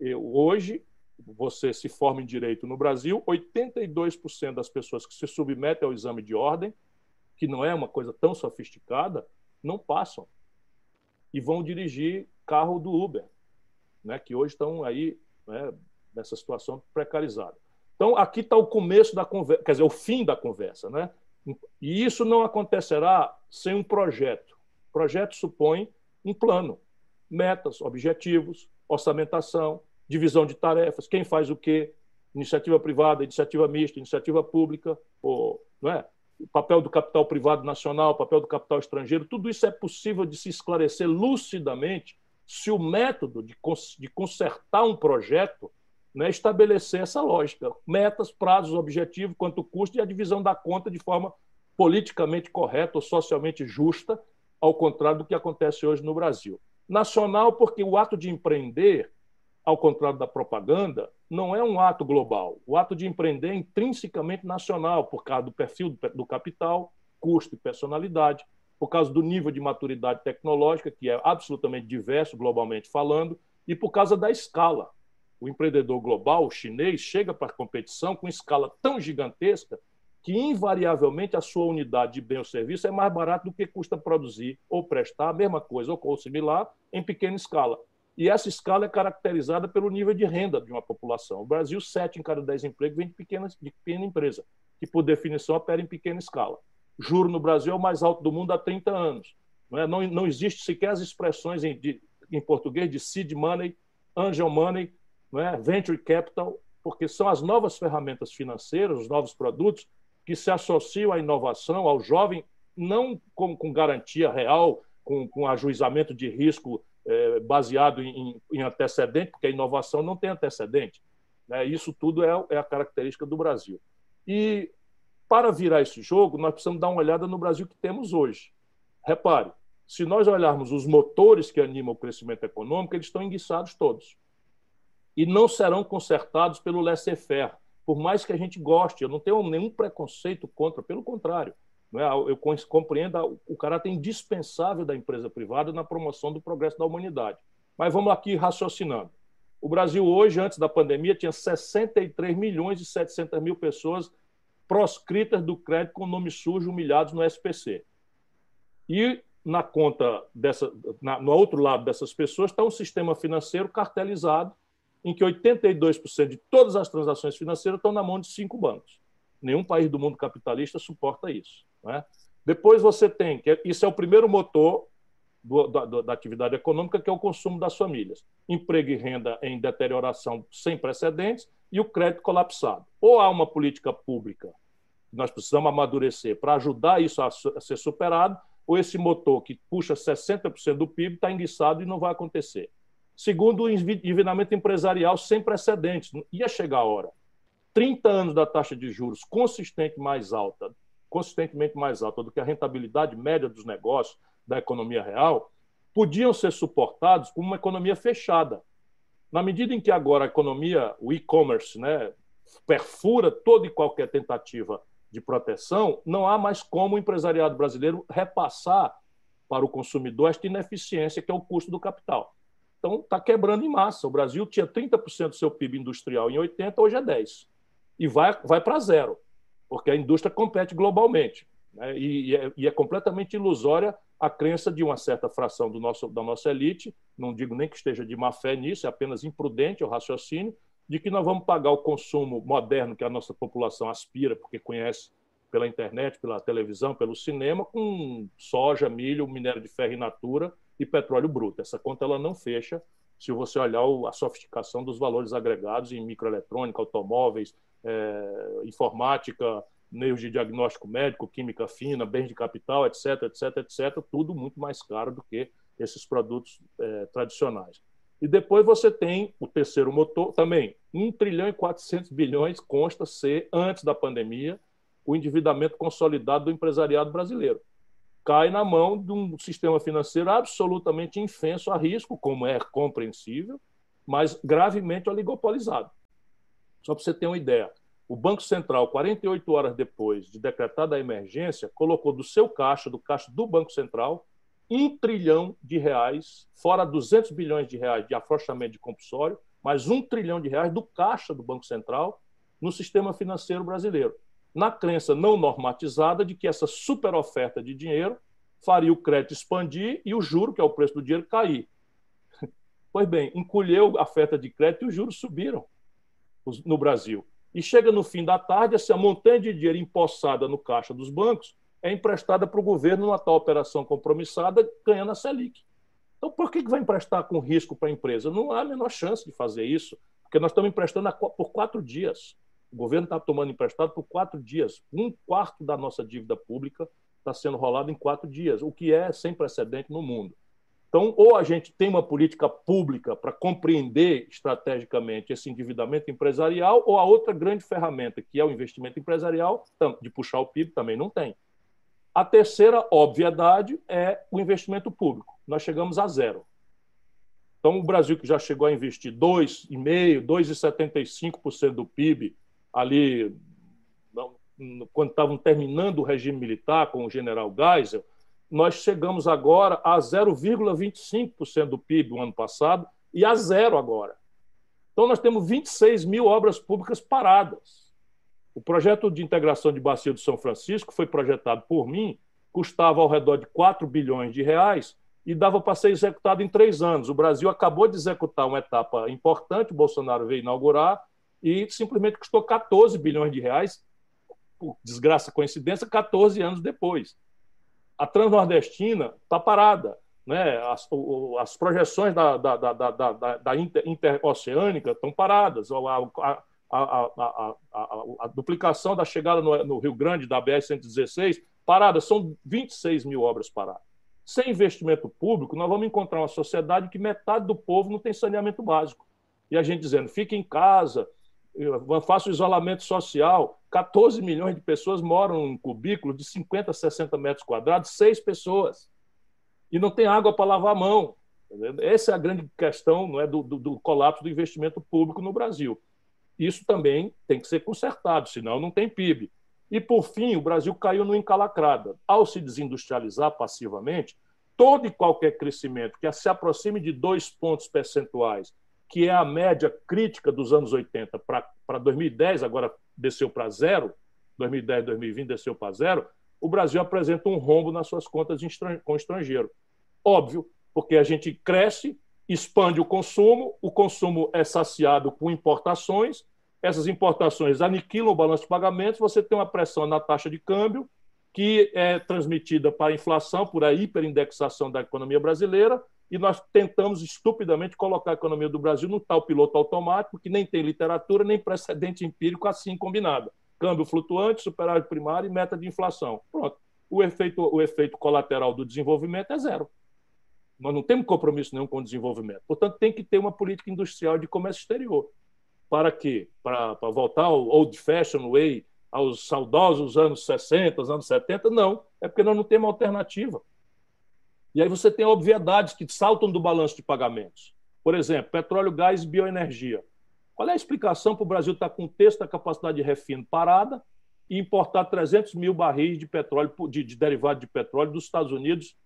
eu, hoje, você se forma em direito no Brasil, 82% das pessoas que se submetem ao exame de ordem, que não é uma coisa tão sofisticada, não passam e vão dirigir carro do Uber, né, que hoje estão aí né, nessa situação precarizada. Então, aqui está o começo da conversa, quer dizer, o fim da conversa. Né? E isso não acontecerá sem um projeto. O projeto supõe um plano, metas, objetivos, orçamentação, divisão de tarefas, quem faz o quê, iniciativa privada, iniciativa mista, iniciativa pública, ou, não é? o papel do capital privado nacional, o papel do capital estrangeiro, tudo isso é possível de se esclarecer lucidamente se o método de, de consertar um projeto né, estabelecer essa lógica, metas, prazos, objetivos, quanto custa e a divisão da conta de forma politicamente correta ou socialmente justa, ao contrário do que acontece hoje no Brasil. Nacional, porque o ato de empreender, ao contrário da propaganda, não é um ato global. O ato de empreender é intrinsecamente nacional, por causa do perfil do capital, custo e personalidade, por causa do nível de maturidade tecnológica, que é absolutamente diverso globalmente falando, e por causa da escala o empreendedor global, o chinês, chega para a competição com escala tão gigantesca que, invariavelmente, a sua unidade de bem ou serviço é mais barato do que custa produzir ou prestar a mesma coisa ou similar em pequena escala. E essa escala é caracterizada pelo nível de renda de uma população. O Brasil, sete em cada dez empregos vem de pequena, de pequena empresa, que, por definição, opera em pequena escala. Juro no Brasil é o mais alto do mundo há 30 anos. Não, é? não, não existe sequer as expressões em, de, em português de seed money, angel money, é? venture capital, porque são as novas ferramentas financeiras, os novos produtos que se associam à inovação, ao jovem, não com, com garantia real, com, com ajuizamento de risco é, baseado em, em, antecedente, porque a inovação não tem antecedente. Né? Isso tudo é, é a característica do Brasil. E para virar esse jogo, nós precisamos dar uma olhada no Brasil que temos hoje. Repare, se nós olharmos os motores que animam o crescimento econômico, eles estão enguiçados todos e não serão consertados pelo laissez-faire, por mais que a gente goste. Eu não tenho nenhum preconceito contra, pelo contrário. É? Eu compreendo o caráter indispensável da empresa privada na promoção do progresso da humanidade. Mas vamos aqui raciocinando. O Brasil hoje, antes da pandemia, tinha 63 milhões e 700 mil pessoas proscritas do crédito com nome sujo, humilhados no SPC. E na conta dessa, na, no outro lado dessas pessoas está um sistema financeiro cartelizado em que 82% de todas as transações financeiras estão na mão de cinco bancos. Nenhum país do mundo capitalista suporta isso. Né? Depois você tem, que é, isso é o primeiro motor do, da, da, atividade econômica, que é o consumo das famílias. Emprego e renda em deterioração sem precedentes e o crédito colapsado. Ou há uma política pública nós precisamos amadurecer para ajudar isso a, ser superado, ou esse motor que puxa 60% do PIB está enguiçado e não vai acontecer. Segundo, o endividamento empresarial sem precedentes. Ia chegar a hora. 30 anos da taxa de juros consistente mais alta, consistentemente mais alta do que a rentabilidade média dos negócios da economia real, podiam ser suportados por uma economia fechada. Na medida em que agora a economia, o e-commerce, né, perfura toda e qualquer tentativa de proteção, não há mais como o empresariado brasileiro repassar para o consumidor esta ineficiência que é o custo do capital. Então, está quebrando em massa. O Brasil tinha 30% do seu PIB industrial em 80, hoje é 10%. E vai, vai para zero, porque a indústria compete globalmente. Né? E, é, e, é, completamente ilusória a crença de uma certa fração do nosso, da nossa elite, não digo nem que esteja de má fé nisso, é apenas imprudente o raciocínio, de que nós vamos pagar o consumo moderno que a nossa população aspira, porque conhece pela internet, pela televisão, pelo cinema, com soja, milho, minério de ferro in natura e petróleo bruto. Essa conta ela não fecha se você olhar a sofisticação dos valores agregados em microeletrônica, automóveis, é, informática, meios de diagnóstico médico, química fina, bens de capital, etc., etc., etc., tudo muito mais caro do que esses produtos é, tradicionais. E depois você tem o terceiro motor, também 1 trilhão e 400 bilhões consta ser, antes da pandemia, o endividamento consolidado do empresariado brasileiro cai na mão de um sistema financeiro absolutamente infenso a risco, como é compreensível, mas gravemente oligopolizado. Só para você ter uma ideia, o Banco Central, 48 horas depois de decretada a emergência, colocou do seu caixa, do caixa do Banco Central, um trilhão de reais, fora 200 bilhões de reais de afrouxamento de compulsório, mais um trilhão de reais do caixa do Banco Central no sistema financeiro brasileiro na crença não normatizada de que essa super oferta de dinheiro faria o crédito expandir e o juro, que é o preço do dinheiro, cair. Pois bem, encolheu a oferta de crédito e os juros subiram no Brasil. E chega no fim da tarde, essa montanha de dinheiro empossada no caixa dos bancos é emprestada para o governo numa tal operação compromissada, ganhando a Selic. Então, por que vai emprestar com risco para a empresa? Não há a menor chance de fazer isso, porque nós estamos emprestando por quatro dias. O governo está tomando emprestado por quatro dias. Um quarto da nossa dívida pública está sendo rolado em quatro dias, o que é sem precedente no mundo. Então, ou a gente tem uma política pública para compreender estrategicamente esse endividamento empresarial, ou a outra grande ferramenta, que é o investimento empresarial, de puxar o PIB, também não tem. A terceira obviedade é o investimento público. Nós chegamos a zero. Então, o Brasil, que já chegou a investir 2,5%, 2,75% do PIB ali, quando estavam terminando o regime militar com o general Geisel, nós chegamos agora a 0,25% do PIB no ano passado e a zero agora. Então, nós temos 26 mil obras públicas paradas. O projeto de integração de Bacia do São Francisco foi projetado por mim, custava ao redor de 4 bilhões de reais e dava para ser executado em três anos. O Brasil acabou de executar uma etapa importante, o Bolsonaro veio inaugurar, e simplesmente custou 14 bilhões de reais, por desgraça coincidência, 14 anos depois. A Transnordestina está parada. Né? As, as projeções da, da, da, da, da inter, interoceânica estão paradas. A, a, a, a, duplicação da chegada no, no Rio Grande da BR-116 parada. São 26 mil obras paradas. Sem investimento público, nós vamos encontrar uma sociedade que metade do povo não tem saneamento básico. E a gente dizendo, fique em casa, faça o isolamento social. 14 milhões de pessoas moram em cubículos de 50, 60 metros quadrados, seis pessoas. E não tem água para lavar a mão. Essa é a grande questão não é, do, do, do colapso do investimento público no Brasil. Isso também tem que ser consertado, senão não tem PIB. E, por fim, o Brasil caiu no encalacrada. Ao se desindustrializar passivamente, todo e qualquer crescimento que se aproxime de dois pontos percentuais, que é a média crítica dos anos 80 para 2010, agora desceu para zero, 2010, 2020 desceu para zero, o Brasil apresenta um rombo nas suas contas com estrangeiro. Óbvio, porque a gente cresce, expande o consumo, o consumo é saciado com importações, essas importações aniquilam o balanço de pagamentos, você tem uma pressão na taxa de câmbio, que é transmitida para a inflação, por a hiperindexação da economia brasileira, e nós tentamos estupidamente colocar a economia do Brasil no tal piloto automático, que nem tem literatura, nem precedente empírico assim combinado. Câmbio flutuante, superávit primário e meta de inflação. Pronto. O efeito, o efeito colateral do desenvolvimento é zero. Nós não temos compromisso nenhum com o desenvolvimento. Portanto, tem que ter uma política industrial de comércio exterior. Para quê? Para, para voltar ao old fashion way, aos saudosos anos 60, anos 70? Não, é porque nós não temos alternativa. E aí você tem obviedades que saltam do balanço de pagamentos. Por exemplo, petróleo, gás e bioenergia. Qual é a explicação para o Brasil estar com o texto da capacidade de refino parada e importar 300 mil barris de petróleo, de, de derivado de petróleo dos Estados Unidos?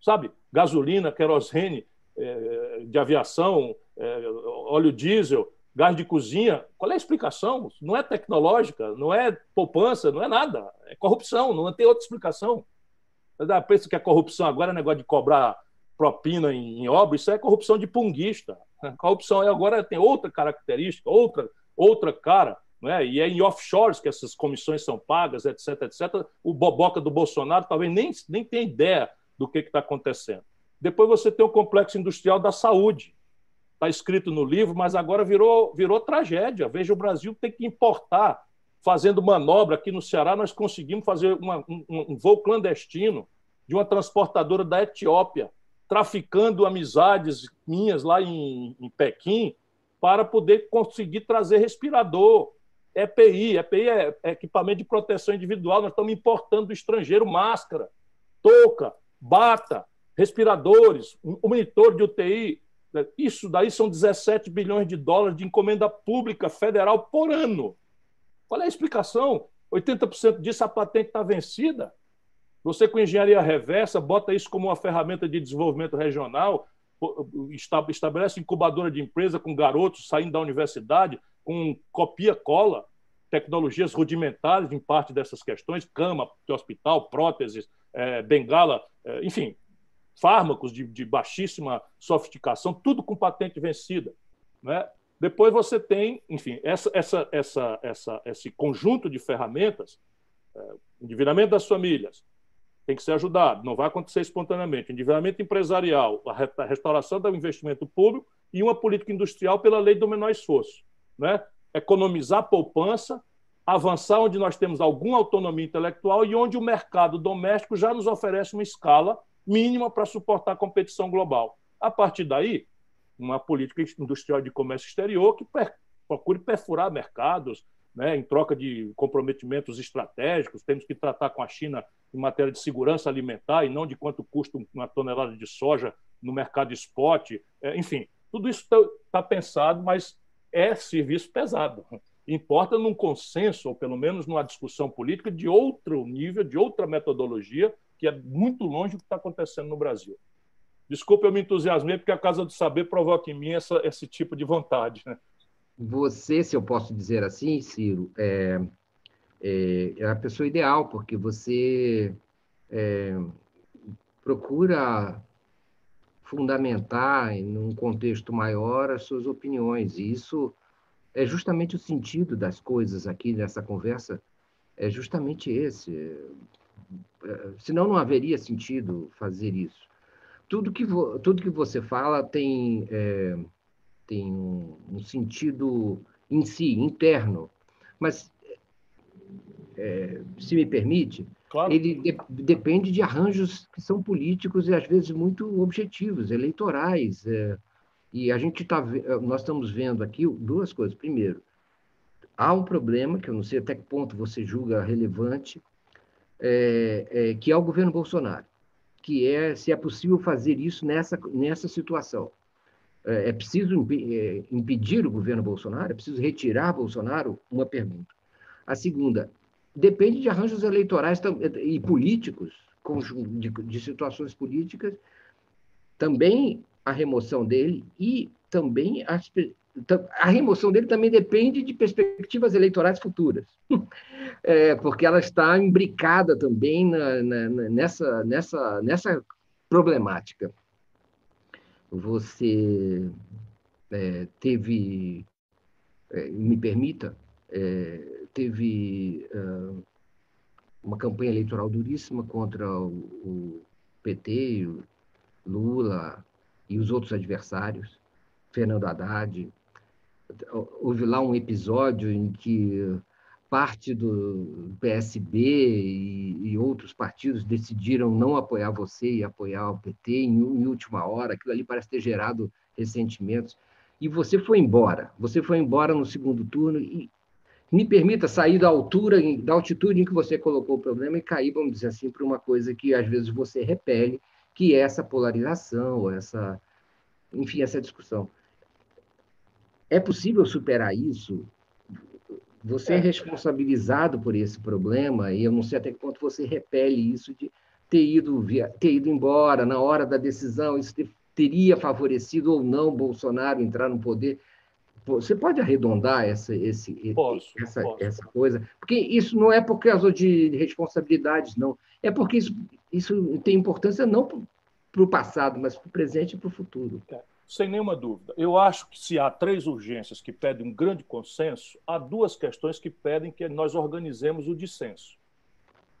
Sabe, gasolina, querosene é, de aviação, é, óleo diesel, gás de cozinha. Qual é a explicação? Não é tecnológica, não é poupança, não é nada. É corrupção, não tem outra explicação. Pensa que a corrupção agora é negócio de cobrar propina em, em obra, isso é corrupção de punguista. A corrupção agora tem outra característica, outra, outra cara, não é? e é em offshores que essas comissões são pagas, etc, etc. O boboca do Bolsonaro talvez nem, nem tenha ideia do que está acontecendo. Depois você tem o complexo industrial da saúde, está escrito no livro, mas agora virou, virou tragédia. Veja, o Brasil tem que importar. Fazendo manobra aqui no Ceará, nós conseguimos fazer uma, um, um voo clandestino de uma transportadora da Etiópia, traficando amizades minhas lá em, em Pequim, para poder conseguir trazer respirador, EPI. EPI é, é equipamento de proteção individual. Nós estamos importando do estrangeiro máscara, touca, bata, respiradores, monitor de UTI. Isso daí são 17 bilhões de dólares de encomenda pública federal por ano. Qual é a explicação? 80% disso a patente está vencida. Você, com engenharia reversa, bota isso como uma ferramenta de desenvolvimento regional, estabelece incubadora de empresa com garotos saindo da universidade, com copia-cola, tecnologias rudimentares em parte dessas questões, cama de hospital, próteses, é, bengala, é, enfim, fármacos de, de, baixíssima sofisticação, tudo com patente vencida. Né? Depois você tem, enfim, essa, essa, essa, essa, esse conjunto de ferramentas, é, endividamento das famílias, tem que ser ajudado, não vai acontecer espontaneamente. Endividamento empresarial, a restauração do investimento público e uma política industrial pela lei do menor esforço. Né? economizar poupança, avançar onde nós temos alguma autonomia intelectual e onde o mercado doméstico já nos oferece uma escala mínima para suportar a competição global. A partir daí, uma política industrial de comércio exterior que procure perfurar mercados, né, em troca de comprometimentos estratégicos. Temos que tratar com a China em matéria de segurança alimentar e não de quanto custa uma tonelada de soja no mercado spot. É, enfim, tudo isso está tá pensado, mas é serviço pesado. Importa num consenso, ou pelo menos numa discussão política, de outro nível, de outra metodologia, que é muito longe do que está acontecendo no Brasil. Desculpa, eu me entusiasmei, porque a Casa do Saber provoca em mim essa, esse tipo de vontade. Né? Você, se eu posso dizer assim, Ciro, é, é, é a pessoa ideal, porque você é, procura fundamentar, em um contexto maior, as suas opiniões. E isso é justamente o sentido das coisas aqui nessa conversa, é justamente esse. É, senão não haveria sentido fazer isso. Tudo que, vo, tudo que você fala tem, é, tem um, um, sentido em si, interno. Mas, é, se me permite, Claro. Ele de, depende de arranjos que são políticos e às vezes muito objetivos, eleitorais. É, e a gente tá, nós estamos vendo aqui duas coisas. Primeiro, há um problema que eu não sei até que ponto você julga relevante, é, é, que é o governo Bolsonaro, que é se é possível fazer isso nessa nessa situação. É, é preciso é, impedir o governo Bolsonaro? É preciso retirar Bolsonaro? Uma pergunta. A segunda, depende de arranjos eleitorais e políticos, de, de situações políticas, também a remoção dele e também as, a remoção dele também depende de perspectivas eleitorais futuras, é, porque ela está imbricada também na, na, nessa, nessa, nessa problemática. Você é, teve, é, me permita, é, teve uh, uma campanha eleitoral duríssima contra o, o PT, o Lula e os outros adversários, Fernando Haddad. Houve lá um episódio em que parte do PSB e, e, outros partidos decidiram não apoiar você e apoiar o PT em, em, última hora. Aquilo ali parece ter gerado ressentimentos. E você foi embora. Você foi embora no segundo turno e, me permita sair da altura, da altitude em que você colocou o problema e cair, vamos dizer assim, para uma coisa que às vezes você repele, que é essa polarização, essa, enfim, essa discussão. É possível superar isso? Você é, é responsabilizado por esse problema e eu não sei até que ponto você repele isso de ter ido, via, ter ido embora na hora da decisão, isso ter, teria favorecido ou não Bolsonaro entrar no poder. Você pode arredondar essa, esse, posso, essa, posso. essa coisa? Porque isso não é por causa de responsabilidades, não. É porque isso, isso tem importância não para o passado, mas para o presente e para o futuro. É, sem nenhuma dúvida. Eu acho que se há três urgências que pedem um grande consenso, há duas questões que pedem que nós organizemos o dissenso.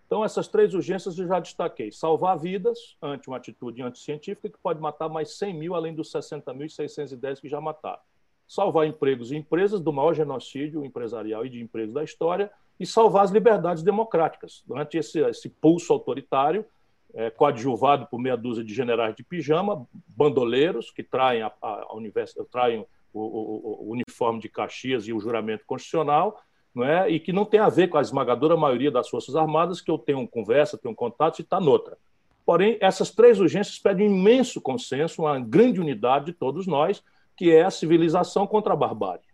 Então, essas três urgências eu já destaquei. Salvar vidas ante uma atitude anticientífica que pode matar mais 100 mil, além dos 60.610 que já mataram salvar empregos e empresas do maior genocídio empresarial e de empregos da história e salvar as liberdades democráticas. Durante esse, esse pulso autoritário, é, coadjuvado por meia dúzia de generais de pijama, bandoleiros que traem, a, a, a traem o, o, o, uniforme de Caxias e o juramento constitucional, não é? e que não tem a ver com a esmagadora maioria das Forças Armadas, que eu tenho conversa, tenho contato e está noutra. Porém, essas três urgências pedem um imenso consenso, uma grande unidade de todos nós, que é a civilização contra a barbárie.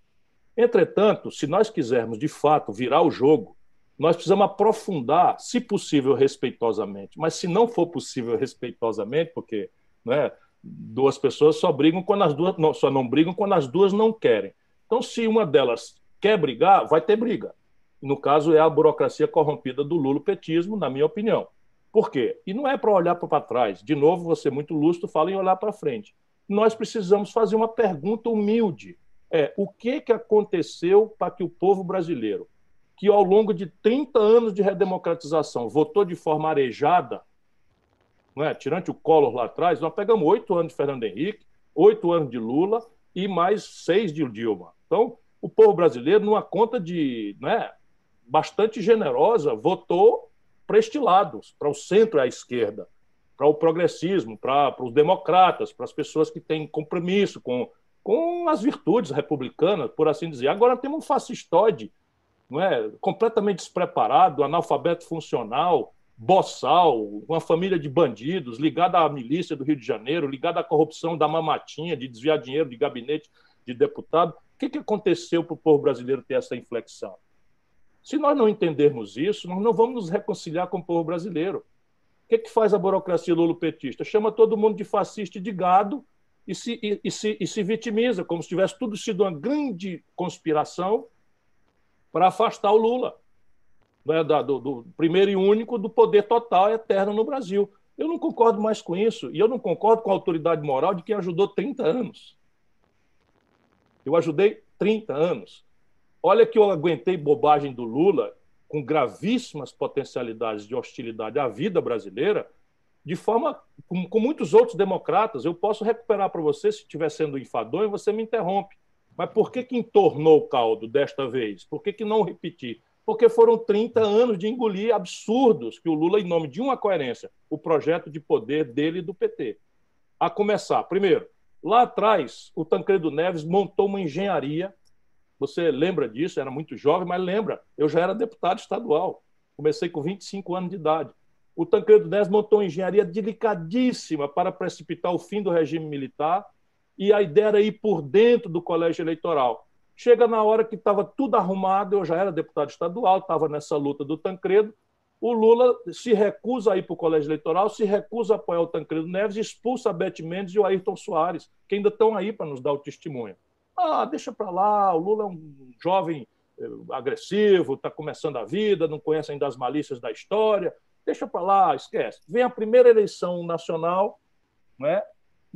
Entretanto, se nós quisermos de fato virar o jogo, nós precisamos aprofundar, se possível, respeitosamente. Mas se não for possível respeitosamente, porque né, duas pessoas só brigam quando as duas não, só não brigam quando as duas não querem. Então, se uma delas quer brigar, vai ter briga. No caso, é a burocracia corrompida do lulopetismo, na minha opinião. Por quê? E não é para olhar para trás. De novo, você muito lustro fala em olhar para frente nós precisamos fazer uma pergunta humilde. É, o que, que aconteceu para que o povo brasileiro, que ao longo de 30 anos de redemocratização votou de forma arejada, não é? tirante o Collor lá atrás, nós pegamos oito anos de Fernando Henrique, oito anos de Lula e mais seis de Dilma. Então, o povo brasileiro, numa conta de né, bastante generosa, votou para este lado, para o centro e a esquerda, para o progressismo, para, para os democratas, para as pessoas que têm compromisso com, com as virtudes republicanas, por assim dizer. Agora temos um fascistoide não é, completamente despreparado, analfabeto funcional, boçal, uma família de bandidos, ligada à milícia do Rio de Janeiro, ligada à corrupção da mamatinha, de desviar dinheiro de gabinete de deputado. O que, que aconteceu para o povo brasileiro ter essa inflexão? Se nós não entendermos isso, nós não vamos nos reconciliar com o povo brasileiro. O que, que faz a burocracia lulopetista? Chama todo mundo de fascista e de gado e se, e, e se, e se vitimiza, como se tivesse tudo sido uma grande conspiração para afastar o Lula né, da, do, do, primeiro e único do poder total e eterno no Brasil. Eu não concordo mais com isso, e eu não concordo com a autoridade moral de quem ajudou 30 anos. Eu ajudei 30 anos. Olha que eu aguentei bobagem do Lula, com gravíssimas potencialidades de hostilidade à vida brasileira, de forma com, com muitos outros democratas. Eu posso recuperar para você se estiver sendo enfadonho, você me interrompe. Mas por que, que entornou o caldo desta vez? Por que, que não repetir? porque foram 30 anos de engolir absurdos que o Lula, em nome de uma coerência, o projeto de poder dele e do PT. A começar, primeiro, lá atrás, o Tancredo Neves montou uma engenharia. Você lembra disso? Era muito jovem, mas lembra, eu já era deputado estadual. Comecei com 25 anos de idade. O Tancredo Neves montou uma engenharia delicadíssima para precipitar o fim do regime militar e a ideia era ir por dentro do colégio eleitoral. Chega na hora que estava tudo arrumado, eu já era deputado estadual, estava nessa luta do Tancredo. O Lula se recusa a ir para o colégio eleitoral, se recusa a apoiar o Tancredo Neves, expulsa a Beth Mendes e o Ayrton Soares, que ainda estão aí para nos dar o testemunho. Ah, deixa para lá, o Lula é um jovem eh, agressivo, está começando a vida, não conhece ainda as malícias da história, deixa para lá, esquece. Vem a primeira eleição nacional, né?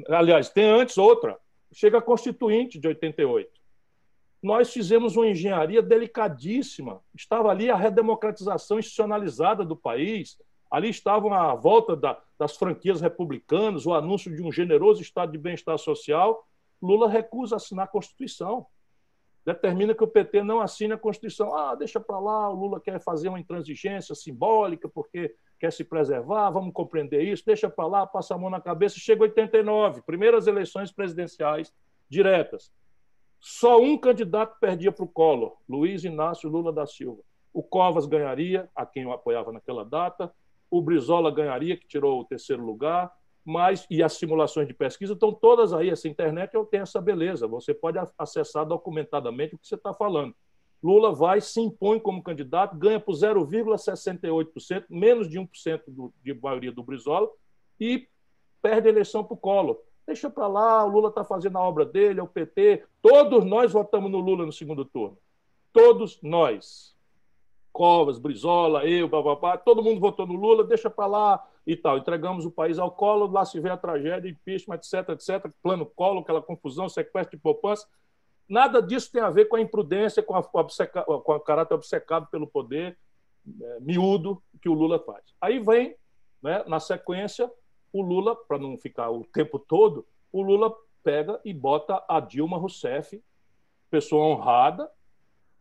Aliás, tem antes outra, chega a Constituinte de 88 nós fizemos uma engenharia delicadíssima. Estava ali a redemocratização institucionalizada do país, ali estavam a volta da, das franquias republicanas, o anúncio de um generoso estado de bem-estar social. Lula recusa assinar a Constituição. Determina que o PT não assine a Constituição. Ah, deixa para lá, o Lula quer fazer uma intransigência simbólica porque quer se preservar, vamos compreender isso, deixa para lá, passa a mão na cabeça. Chega 89, primeiras eleições presidenciais diretas. Só um candidato perdia para o Collor, Luiz Inácio Lula da Silva. O Covas ganharia, a quem eu apoiava naquela data, o Brizola ganharia, que tirou o terceiro lugar, mas e as simulações de pesquisa estão todas aí. Essa internet tenho essa beleza. Você pode acessar documentadamente o que você está falando. Lula vai, se impõe como candidato, ganha por 0,68%, menos de 1% do, de maioria do Brizola, e perde a eleição para o Collor. Deixa para lá, o Lula está fazendo a obra dele, é o PT. Todos nós votamos no Lula no segundo turno. Todos nós. Covas, Brizola, eu, bababá, todo mundo votou no Lula, deixa para lá e tal. Entregamos o país ao colo, lá se vê a tragédia, impeachment, etc, etc. Plano colo, aquela confusão, sequestro de poupança. Nada disso tem a ver com a imprudência, com, a, obceca, com o caráter obcecado pelo poder é, miúdo que o Lula faz. Aí vem, né, na sequência, o Lula, para não ficar o tempo todo, o Lula pega e bota a Dilma Rousseff, pessoa honrada,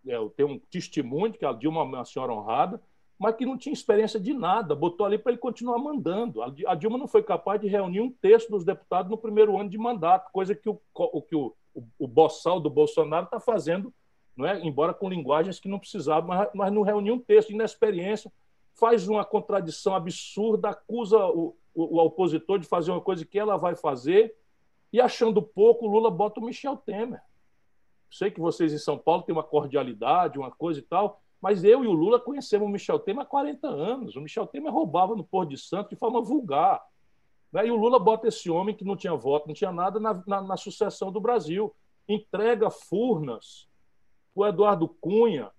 é, eu tenho um testemunho que a Dilma é uma senhora honrada, mas que não tinha experiência de nada, botou ali para ele continuar mandando. A Dilma não foi capaz de reunir um terço dos deputados no primeiro ano de mandato, coisa que o, que o, o, boçal do Bolsonaro está fazendo, não é? embora com linguagens que não precisava, mas, mas não reuniu um terço, inexperiência, faz uma contradição absurda, acusa o, o, o opositor de fazer uma coisa que ela vai fazer, e achando pouco, Lula bota o Michel Temer. Sei que vocês em São Paulo têm uma cordialidade, uma coisa e tal, mas eu e o Lula conhecemos o Michel Temer há 40 anos. O Michel Temer roubava no Porto de Santo de forma vulgar. Né? E o Lula bota esse homem que não tinha voto, não tinha nada na, na, na sucessão do Brasil. Entrega Furnas, o Eduardo Cunha,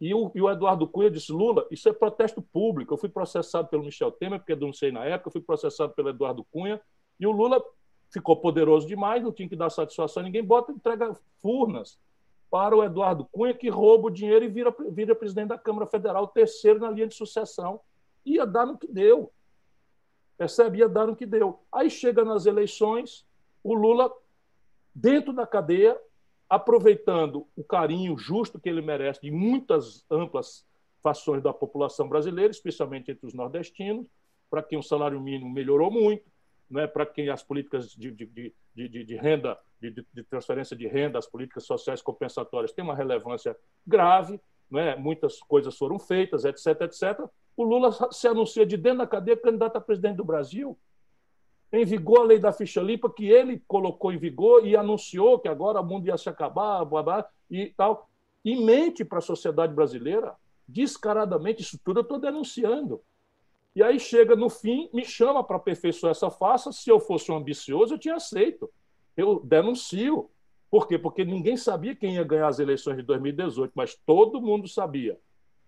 e o, e o, Eduardo Cunha disse: Lula, isso é protesto público. Eu fui processado pelo Michel Temer, porque denunciei na época, eu fui processado pelo Eduardo Cunha, e o Lula ficou poderoso demais, não tinha que dar satisfação a ninguém, bota entrega furnas para o Eduardo Cunha, que rouba o dinheiro e vira, vira presidente da Câmara Federal, terceiro na linha de sucessão. Ia dar no que deu. Percebe? Ia dar no que deu. Aí chega nas eleições, o Lula, dentro da cadeia, aproveitando o carinho justo que ele merece de muitas amplas fações da população brasileira, especialmente entre os nordestinos, para quem o salário mínimo melhorou muito, né, para quem as políticas de, de, de, de renda, de, de, transferência de renda, as políticas sociais compensatórias têm uma relevância grave, né, muitas coisas foram feitas, etc, etc. O Lula se anuncia de dentro da cadeia candidato a presidente do Brasil. Em vigor a lei da ficha limpa, que ele colocou em vigor e anunciou que agora o mundo ia se acabar, blá, blá, e tal. E mente para a sociedade brasileira descaradamente, isso tudo eu estou denunciando. E aí chega no fim, me chama para aperfeiçoar essa farsa. Se eu fosse um ambicioso, eu tinha aceito. Eu denuncio. Por quê? Porque ninguém sabia quem ia ganhar as eleições de 2018, mas todo mundo sabia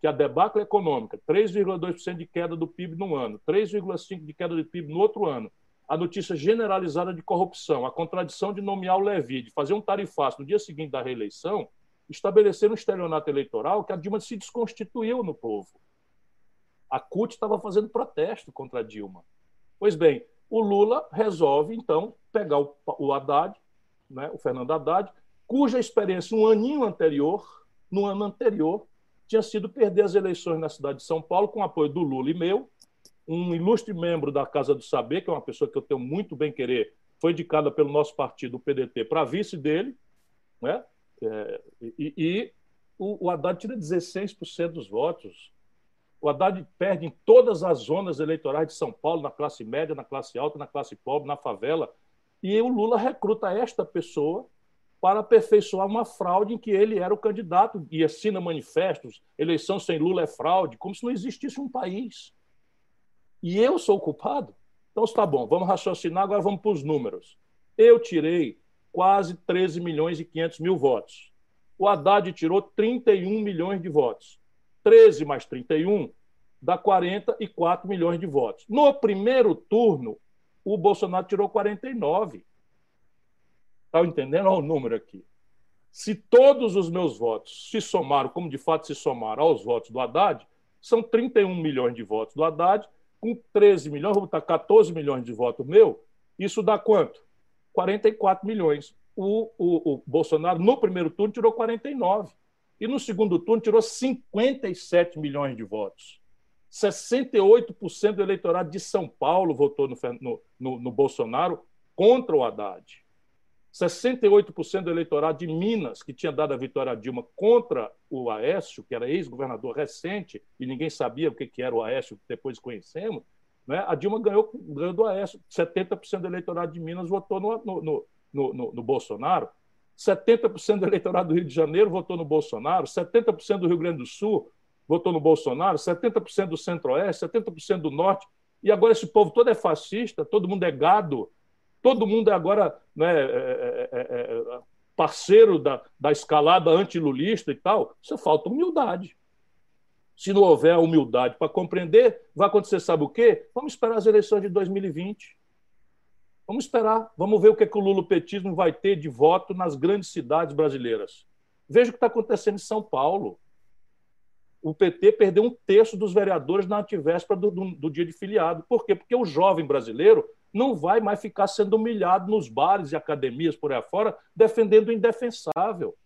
que a debacle econômica, 3,2% de queda do PIB no ano, 3,5% de queda do PIB no outro ano, a notícia generalizada de corrupção, a contradição de nomear o Levi, de fazer um tarifaço no dia seguinte da reeleição, estabelecer um estelionato eleitoral que a Dilma se desconstituiu no povo. A CUT estava fazendo protesto contra a Dilma. Pois bem, o Lula resolve, então, pegar o, o Haddad, né, o Fernando Haddad, cuja experiência um aninho anterior, no ano anterior, tinha sido perder as eleições na cidade de São Paulo com apoio do Lula e meu, um ilustre membro da Casa do Saber, que é uma pessoa que eu tenho muito bem querer, foi indicada pelo nosso partido, o PDT, para vice dele, né? É, e, e o, o Haddad tira 16% dos votos. O Haddad perde em todas as zonas eleitorais de São Paulo, na classe média, na classe alta, na classe pobre, na favela. E o Lula recruta esta pessoa para aperfeiçoar uma fraude em que ele era o candidato e assina manifestos, eleição sem Lula é fraude, como se não existisse um país. E eu sou o culpado? Então está bom, vamos raciocinar, agora vamos para os números. Eu tirei quase 13 milhões e 500 mil votos. O Haddad tirou 31 milhões de votos. 13 mais 31 dá 44 milhões de votos. No primeiro turno, o Bolsonaro tirou 49. Está entendendo? Olha o número aqui. Se todos os meus votos se somaram, como de fato se somaram aos votos do Haddad, são 31 milhões de votos do Haddad, com 13 milhões, vou botar 14 milhões de votos meu, isso dá quanto? 44 milhões. O, o, o Bolsonaro, no primeiro turno, tirou 49. E no segundo turno, tirou 57 milhões de votos. 68% do eleitorado de São Paulo votou no, no, no Bolsonaro contra o Haddad. 68% do eleitorado de Minas, que tinha dado a vitória a Dilma contra o Aécio, que era ex-governador recente, e ninguém sabia o que era o Aécio, depois conhecemos, né? A Dilma ganhou, ganhou do Aécio. 70% do eleitorado de Minas votou no, no, no, no, no Bolsonaro. 70% do eleitorado do Rio de Janeiro votou no Bolsonaro. 70% do Rio Grande do Sul votou no Bolsonaro. 70% do Centro-Oeste. 70% do Norte. E agora esse povo todo é fascista, todo mundo é gado, todo mundo é agora né, é, é, é, parceiro da, da escalada antilulista e tal. Isso falta humildade. Se não houver humildade para compreender, vai acontecer, sabe o quê? Vamos esperar as eleições de 2020. Vamos esperar, vamos ver o que, é que o lulopetismo vai ter de voto nas grandes cidades brasileiras. Veja o que está acontecendo em São Paulo. O PT perdeu um terço dos vereadores na antivéspera do, do, do dia de filiado. Por quê? Porque o jovem brasileiro não vai mais ficar sendo humilhado nos bares e academias por aí afora, defendendo o indefensável.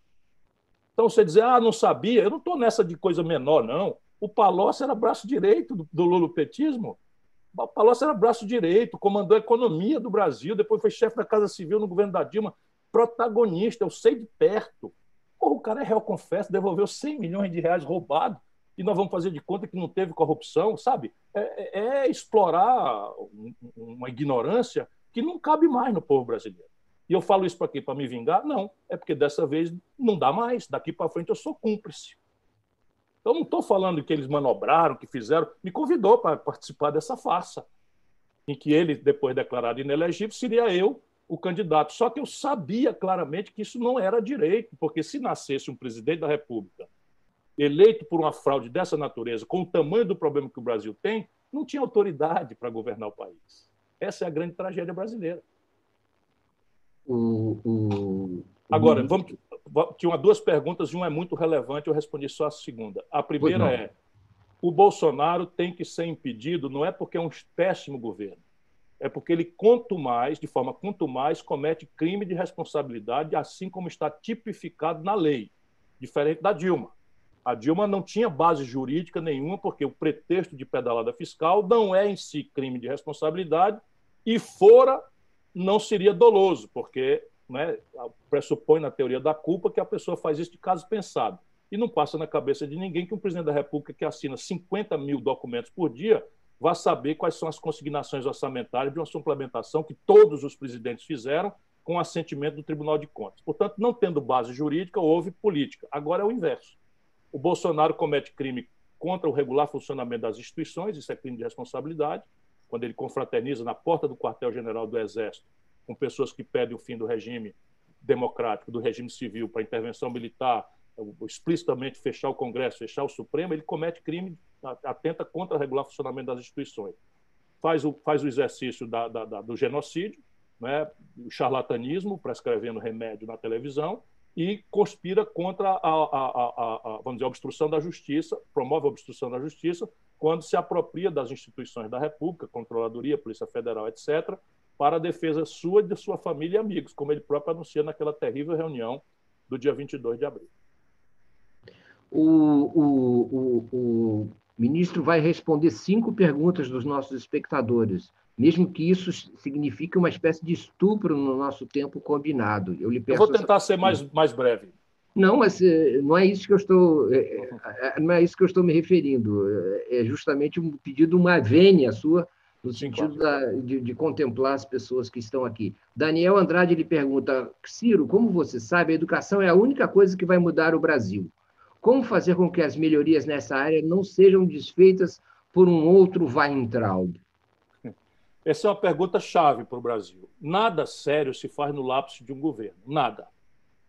Então, você dizer, ah, não sabia, eu não estou nessa de coisa menor, não. O Palocci era braço direito do, do lulopetismo. O Palocci era braço direito, comandou a economia do Brasil, depois foi chefe da Casa Civil no governo da Dilma, protagonista, eu sei de perto. Porra, o cara é réu confesso, devolveu 100 milhões de reais roubados e nós vamos fazer de conta que não teve corrupção, sabe? É, é, é explorar uma ignorância que não cabe mais no povo brasileiro. E eu falo isso para quê? Para me vingar? Não. É porque dessa vez não dá mais. Daqui para frente eu sou cúmplice. Então não estou falando que eles manobraram, que fizeram. Me convidou para participar dessa farsa, em que ele, depois declarado inelegível, seria eu o candidato. Só que eu sabia claramente que isso não era direito, porque se nascesse um presidente da República eleito por uma fraude dessa natureza, com o tamanho do problema que o Brasil tem, não tinha autoridade para governar o país. Essa é a grande tragédia brasileira. O, o, Agora, vamos, tinha duas perguntas e uma é muito relevante, eu respondi só a segunda. A primeira é: o Bolsonaro tem que ser impedido, não é porque é um péssimo governo, é porque ele, quanto mais, de forma quanto mais, comete crime de responsabilidade, assim como está tipificado na lei, diferente da Dilma. A Dilma não tinha base jurídica nenhuma, porque o pretexto de pedalada fiscal não é em si crime de responsabilidade, e fora, não seria doloso, porque né, pressupõe na teoria da culpa que a pessoa faz isso de caso pensado. E não passa na cabeça de ninguém que um presidente da República que assina 50 mil documentos por dia vá saber quais são as consignações orçamentárias de uma suplementação que todos os presidentes fizeram com assentimento do Tribunal de Contas. Portanto, não tendo base jurídica, houve política. Agora é o inverso. O Bolsonaro comete crime contra o regular funcionamento das instituições, isso é crime de responsabilidade, quando ele confraterniza na porta do quartel-general do Exército com pessoas que pedem o fim do regime democrático, do regime civil, para intervenção militar, explicitamente fechar o Congresso, fechar o Supremo, ele comete crime, atenta contra o regular funcionamento das instituições. Faz o, faz o exercício da, da, da, do genocídio, né, o charlatanismo, prescrevendo remédio na televisão, e conspira contra a, a, a, vamos dizer, a obstrução da justiça, promove a obstrução da justiça, quando se apropria das instituições da República, Controladoria, Polícia Federal, etc., para a defesa sua, de sua família e amigos, como ele próprio anuncia naquela terrível reunião do dia 22 de abril. O, o, o, o ministro vai responder cinco perguntas dos nossos espectadores, mesmo que isso signifique uma espécie de estupro no nosso tempo combinado. Eu, lhe peço Eu vou tentar essa... ser mais, mais breve. Não, mas eh, não é isso que eu estou, eh, eh, não é isso que eu estou me referindo. É justamente um pedido, uma vênia sua no sentido da, de, de, contemplar as pessoas que estão aqui. Daniel Andrade lhe pergunta, Ciro, como você sabe, a educação é a única coisa que vai mudar o Brasil. Como fazer com que as melhorias nessa área não sejam desfeitas por um outro Weintraub? Essa é uma pergunta chave para o Brasil. Nada sério se faz no lapso de um governo, nada.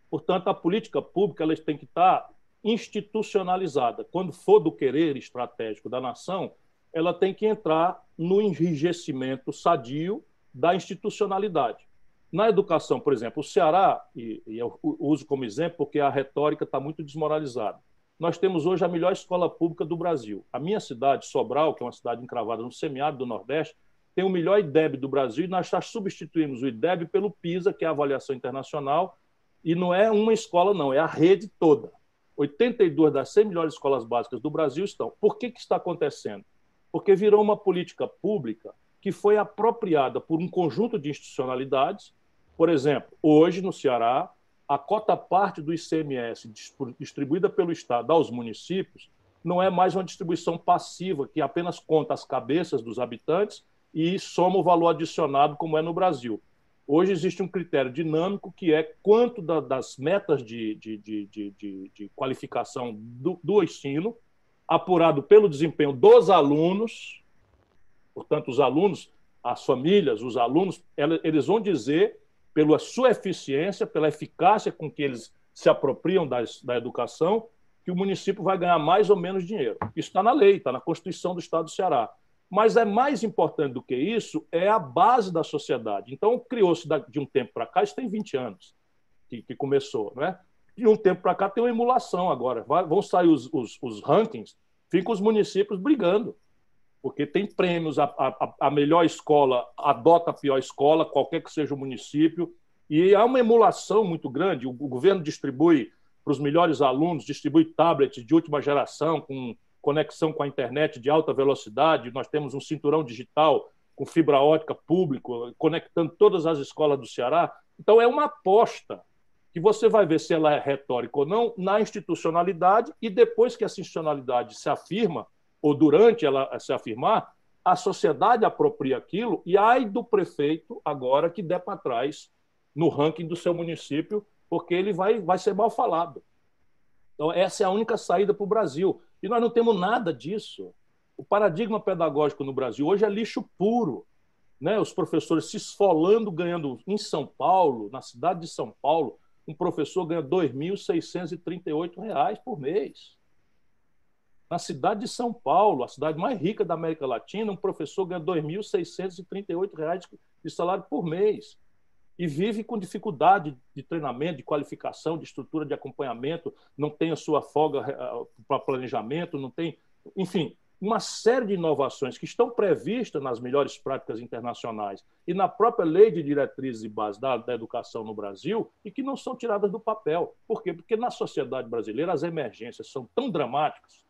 Portanto, a política pública ela tem que estar institucionalizada. Quando for do querer estratégico da nação, ela tem que entrar no enrijecimento sadio da institucionalidade. Na educação, por exemplo, o Ceará, e, eu uso como exemplo porque a retórica está muito desmoralizada. Nós temos hoje a melhor escola pública do Brasil. A minha cidade, Sobral, que é uma cidade encravada no semiárido do Nordeste, tem o melhor IDEB do Brasil e nós já substituímos o IDEB pelo PISA, que é a avaliação internacional, e não é uma escola, não, é a rede toda. 82 das 100 melhores escolas básicas do Brasil estão. Por que, que está acontecendo? porque virou uma política pública que foi apropriada por um conjunto de institucionalidades. Por exemplo, hoje no Ceará, a cota parte do ICMS distribuída pelo Estado aos municípios não é mais uma distribuição passiva que apenas conta as cabeças dos habitantes e soma o valor adicionado, como é no Brasil. Hoje existe um critério dinâmico que é quanto da, das metas de, de, de, de qualificação do, do ensino apurado pelo desempenho dos alunos, portanto, os alunos, as famílias, os alunos, eles vão dizer, pela sua eficiência, pela eficácia com que eles se apropriam das, da educação, que o município vai ganhar mais ou menos dinheiro. Isso está na lei, está na Constituição do Estado do Ceará. Mas é mais importante do que isso, é a base da sociedade. Então, criou-se de um tempo para cá, isso tem 20 anos que, que começou, não é? de um tempo para cá tem uma emulação agora. Vai, vão sair os, os, os, rankings, ficam os municípios brigando, porque tem prêmios, a, a, a, melhor escola adota a pior escola, qualquer que seja o município, e há uma emulação muito grande. O, o governo distribui para os melhores alunos, distribui tablets de última geração, com conexão com a internet de alta velocidade. Nós temos um cinturão digital com fibra ótica público, conectando todas as escolas do Ceará. Então, é uma aposta que você vai ver se ela é retórica ou não na institucionalidade e depois que essa institucionalidade se afirma, ou durante ela se afirmar, a sociedade apropria aquilo e ai do prefeito agora que der para trás no ranking do seu município, porque ele vai, vai ser mal falado. Então, essa é a única saída para o Brasil. E nós não temos nada disso. O paradigma pedagógico no Brasil hoje é lixo puro. Né? Os professores se esfolando, ganhando em São Paulo, na cidade de São Paulo, um professor ganha R$ 2.638 por mês. Na cidade de São Paulo, a cidade mais rica da América Latina, um professor ganha R$ 2.638 de salário por mês e vive com dificuldade de treinamento, de qualificação, de estrutura de acompanhamento, não tem a sua folga eh, para planejamento, não tem. Enfim, uma série de inovações que estão previstas nas melhores práticas internacionais e na própria lei de diretrizes e bases da, da, educação no Brasil e que não são tiradas do papel. Por quê? Porque na sociedade brasileira as emergências são tão dramáticas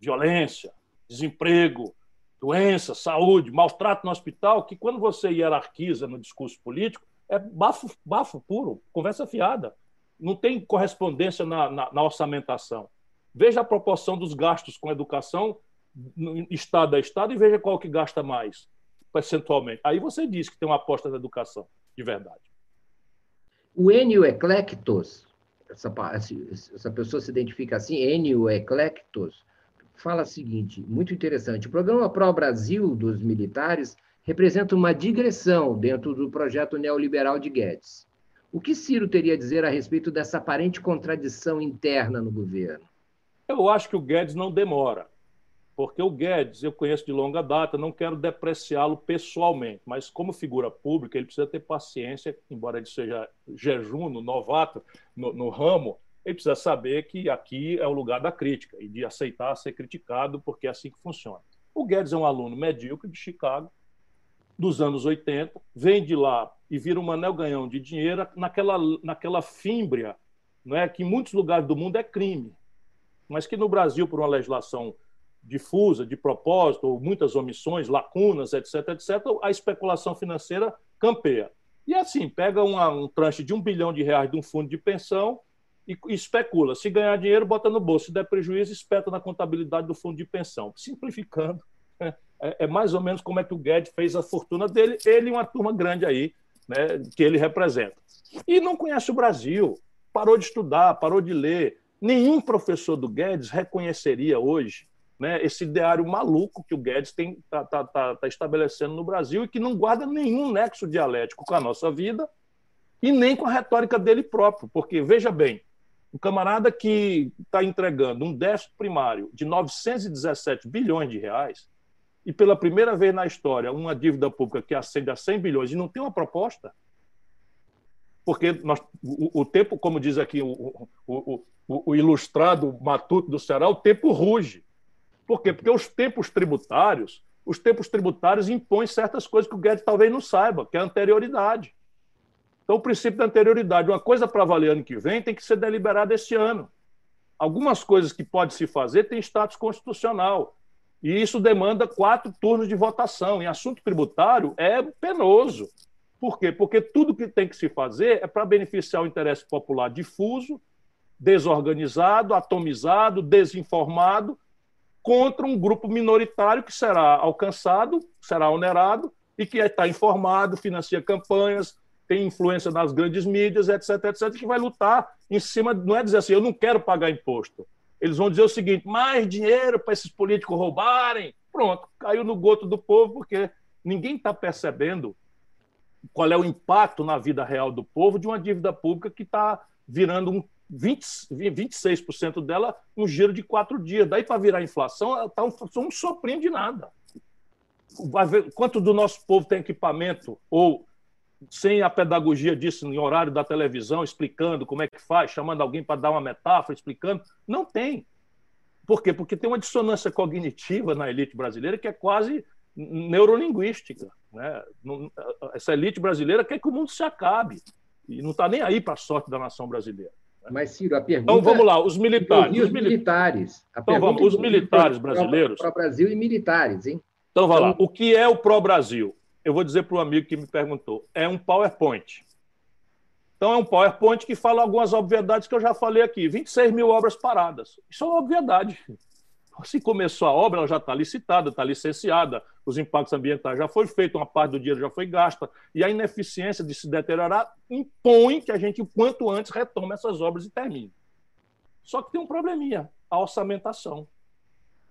violência, desemprego, doença, saúde, maltrato no hospital que quando você hierarquiza no discurso político é bafo, bafo puro, conversa fiada. Não tem correspondência na, na, na orçamentação. Veja a proporção dos gastos com educação estado a estado e veja qual que gasta mais percentualmente. Aí você diz que tem uma aposta na educação, de verdade. O Enio Eclectos, essa, essa pessoa se identifica assim, Enio Eclectos, fala o seguinte, muito interessante, o programa Pro Brasil dos militares representa uma digressão dentro do projeto neoliberal de Guedes. O que Ciro teria a dizer a respeito dessa aparente contradição interna no governo? Eu acho que o Guedes não demora porque o Guedes eu conheço de longa data, não quero depreciá-lo pessoalmente, mas como figura pública, ele precisa ter paciência, embora ele seja jejuno, novato no, no ramo, ele precisa saber que aqui é o lugar da crítica e de aceitar ser criticado, porque é assim que funciona. O Guedes é um aluno medíocre de Chicago, dos anos 80, vem de lá e vira um manel ganhão de dinheiro naquela, naquela fímbria não é, que em muitos lugares do mundo é crime, mas que no Brasil, por uma legislação difusa, de propósito, ou muitas omissões, lacunas, etc., etc., a especulação financeira campeia. E assim, pega uma, um tranche de um bilhão de reais de um fundo de pensão e, e especula. Se ganhar dinheiro, bota no bolso. Se der prejuízo, espeta na contabilidade do fundo de pensão. Simplificando, é, é, mais ou menos como é que o Guedes fez a fortuna dele, ele e uma turma grande aí, né, que ele representa. E não conhece o Brasil, parou de estudar, parou de ler. Nenhum professor do Guedes reconheceria hoje né, esse ideário maluco que o Guedes está tá, tá, tá estabelecendo no Brasil e que não guarda nenhum nexo dialético com a nossa vida e nem com a retórica dele próprio. Porque, veja bem, um camarada que está entregando um déficit primário de 917 bilhões de reais e pela primeira vez na história uma dívida pública que ascende a 100 bilhões e não tem uma proposta, porque nós, o, o tempo, como diz aqui o, o, o, ilustrado matuto do Ceará, o tempo ruge. Por quê? Porque os tempos tributários, os tempos tributários impõem certas coisas que o Guedes talvez não saiba, que é a anterioridade. Então, o princípio da anterioridade, uma coisa para valer ano que vem, tem que ser deliberada esse ano. Algumas coisas que pode se fazer têm status constitucional. E isso demanda quatro turnos de votação. Em assunto tributário, é penoso. Por quê? Porque tudo que tem que se fazer é para beneficiar o interesse popular difuso, desorganizado, atomizado, desinformado contra um grupo minoritário que será alcançado, será onerado e que está informado, financia campanhas, tem influência nas grandes mídias, etc, etc, que vai lutar em cima, não é dizer assim, eu não quero pagar imposto. Eles vão dizer o seguinte: mais dinheiro para esses políticos roubarem. Pronto, caiu no goto do povo, porque ninguém está percebendo qual é o impacto na vida real do povo de uma dívida pública que está virando um 20, 26% dela um giro de quatro dias. Daí para virar inflação, está um, um soprinho de nada. Quanto do nosso povo tem equipamento ou sem a pedagogia disso em horário da televisão, explicando como é que faz, chamando alguém para dar uma metáfora, explicando. Não tem. Por quê? Porque tem uma dissonância cognitiva na elite brasileira que é quase neurolinguística. Né? Essa elite brasileira quer que o mundo se acabe e não está nem aí para a sorte da nação brasileira. Mas, Ciro, a pergunta. Então vamos lá, os militares. Os militares. A então vamos, os militares brasileiros. Para Brasil e militares, hein? Então vamos então, lá. O que é o pró-Brasil? Eu vou dizer para o amigo que me perguntou. É um PowerPoint. Então é um PowerPoint que fala algumas obviedades que eu já falei aqui. 26 mil obras paradas. Isso é uma obviedade. Se começou a obra, ela já está licitada, está licenciada, os impactos ambientais já foi feito, uma parte do dinheiro já foi gasta, e a ineficiência de se deteriorar impõe que a gente, o quanto antes, retome essas obras e termine. Só que tem um probleminha, a orçamentação.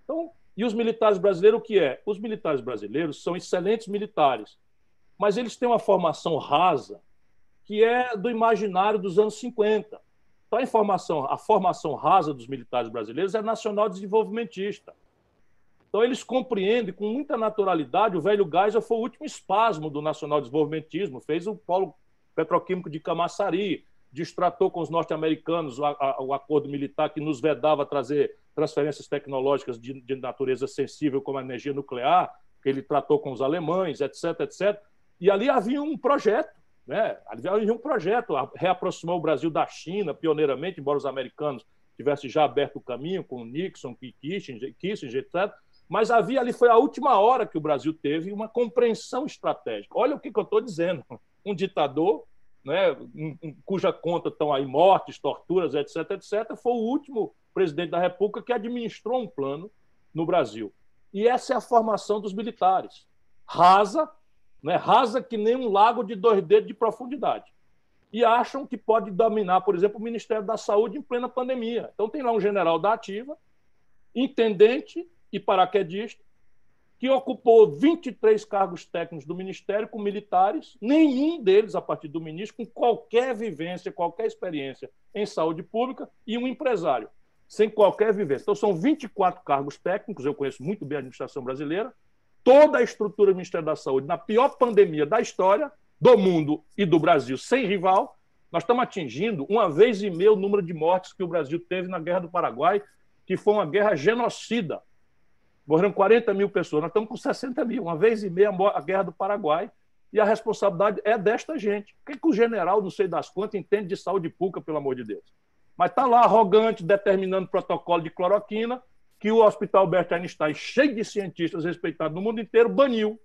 Então, e os militares brasileiros, o que é? Os militares brasileiros são excelentes militares, mas eles têm uma formação rasa que é do imaginário dos anos 50. Então, a, informação, a formação rasa dos militares brasileiros é nacional desenvolvimentista. Então, eles compreendem com muita naturalidade. O velho Geisel foi o último espasmo do nacional desenvolvimentismo, fez o polo petroquímico de Camaçari, distratou com os norte-americanos o, o, acordo militar que nos vedava trazer transferências tecnológicas de, de natureza sensível, como a energia nuclear, que ele tratou com os alemães, etc., etc. E ali havia um projeto, né? havia um projeto, reaproximou o Brasil da China, pioneiramente, embora os americanos tivessem já aberto o caminho com Nixon, Kissinger, Kissinger etc., mas havia ali, foi a última hora que o Brasil teve uma compreensão estratégica. Olha o que, que eu estou dizendo. Um ditador, né, cuja conta estão aí mortes, torturas, etc., etc., foi o último presidente da República que administrou um plano no Brasil. E essa é a formação dos militares. Rasa, né, rasa que nem um lago de dois dedos de profundidade. E acham que pode dominar, por exemplo, o Ministério da Saúde em plena pandemia. Então tem lá um general da ativa, intendente e paraquedista, que ocupou 23 cargos técnicos do Ministério com militares, nenhum deles, a partir do ministro, com qualquer vivência, qualquer experiência em saúde pública, e um empresário, sem qualquer vivência. Então, são 24 cargos técnicos, eu conheço muito bem a administração brasileira, toda a estrutura do Ministério da Saúde, na pior pandemia da história, do mundo e do Brasil, sem rival, nós estamos atingindo uma vez e meia o número de mortes que o Brasil teve na Guerra do Paraguai, que foi uma guerra genocida Morreram 40 mil pessoas, nós estamos com 60 mil, uma vez e meia a guerra do Paraguai, e a responsabilidade é desta gente. O que, que o general, não sei das quantas, entende de saúde pública, pelo amor de Deus? Mas está lá, arrogante, determinando protocolo de cloroquina, que o Hospital Albert Einstein, cheio de cientistas respeitados no mundo inteiro, baniu.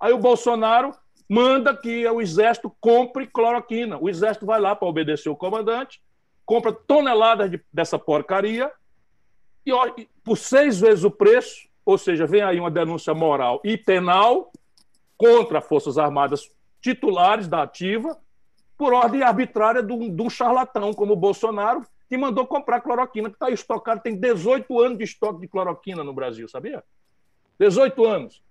Aí o Bolsonaro manda que o Exército compre cloroquina. O Exército vai lá para obedecer o comandante, compra toneladas de, dessa porcaria e por seis vezes o preço, ou seja, vem aí uma denúncia moral e penal contra Forças Armadas titulares da ativa, por ordem arbitrária de um, charlatão como o Bolsonaro, que mandou comprar cloroquina, que está estocado, tem 18 anos de estoque de cloroquina no Brasil, sabia? 18 anos.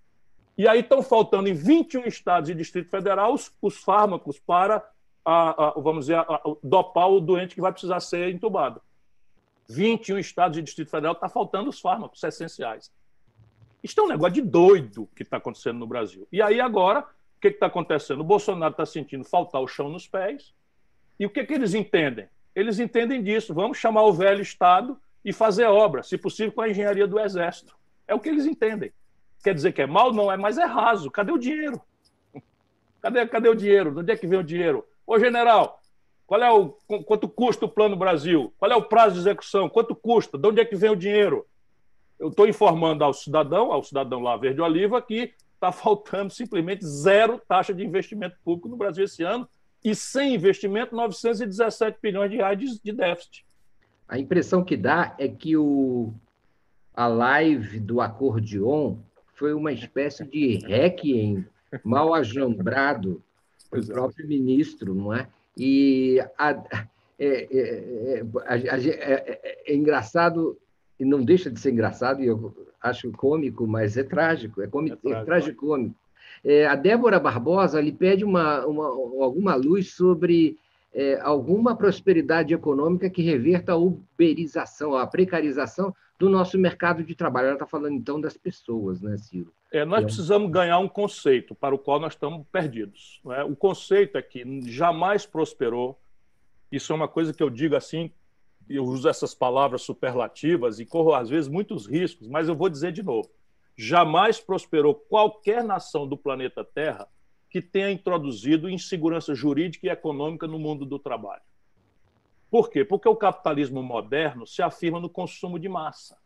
E aí estão faltando em 21 estados e Distrito Federal os, os fármacos para, a, a, vamos dizer, a, dopar o doente que vai precisar ser entubado. 21 estados e Distrito Federal está faltando os fármacos essenciais. Isso é um negócio de doido que está acontecendo no Brasil. E aí agora, o que está acontecendo? O Bolsonaro está sentindo faltar o chão nos pés. E o que, que eles entendem? Eles entendem disso. Vamos chamar o velho Estado e fazer obra, se possível com a engenharia do Exército. É o que eles entendem. Quer dizer que é mal? Não é, mas é raso. Cadê o dinheiro? Cadê, cadê o dinheiro? De onde é que vem o dinheiro? Ô, general, qual é o quanto custa o Plano Brasil? Qual é o prazo de execução? Quanto custa? De onde é que vem o dinheiro? Eu estou informando ao cidadão, ao cidadão lá verde oliva, que está faltando simplesmente zero taxa de investimento público no Brasil esse ano e sem investimento 917 bilhões de reais de, de déficit. A impressão que dá é que o, a live do acordeon foi uma espécie de requiem mal ajambrado do é. próprio ministro, não é? E a, é, é, é, é, engraçado, e não deixa de ser engraçado, e eu acho cômico, mas é trágico, é, cômico, é, é tragicômico. a Débora Barbosa lhe pede uma, uma, alguma luz sobre alguma prosperidade econômica que reverta a uberização, a precarização do nosso mercado de trabalho. Ela está falando, então, das pessoas, né, Ciro? É, nós então... precisamos ganhar um conceito para o qual nós estamos perdidos. É? O conceito é que jamais prosperou. Isso é uma coisa que eu digo assim, eu uso essas palavras superlativas e corro, às vezes, muitos riscos, mas eu vou dizer de novo. Jamais prosperou qualquer nação do planeta Terra que tenha introduzido insegurança jurídica e econômica no mundo do trabalho. Por quê? Porque o capitalismo moderno se afirma no consumo de massa.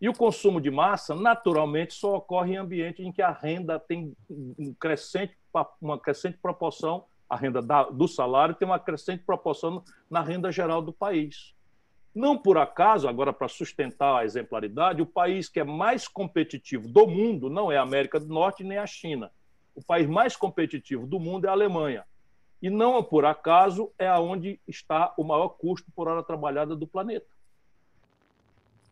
E o consumo de massa, naturalmente, só ocorre em ambiente em que a renda tem um crescente, uma crescente proporção, a renda do salário tem uma crescente proporção na renda geral do país. Não por acaso, agora para sustentar a exemplaridade, o país que é mais competitivo do mundo não é a América do Norte nem a China. O país mais competitivo do mundo é a Alemanha. E não por acaso é aonde está o maior custo por hora trabalhada do planeta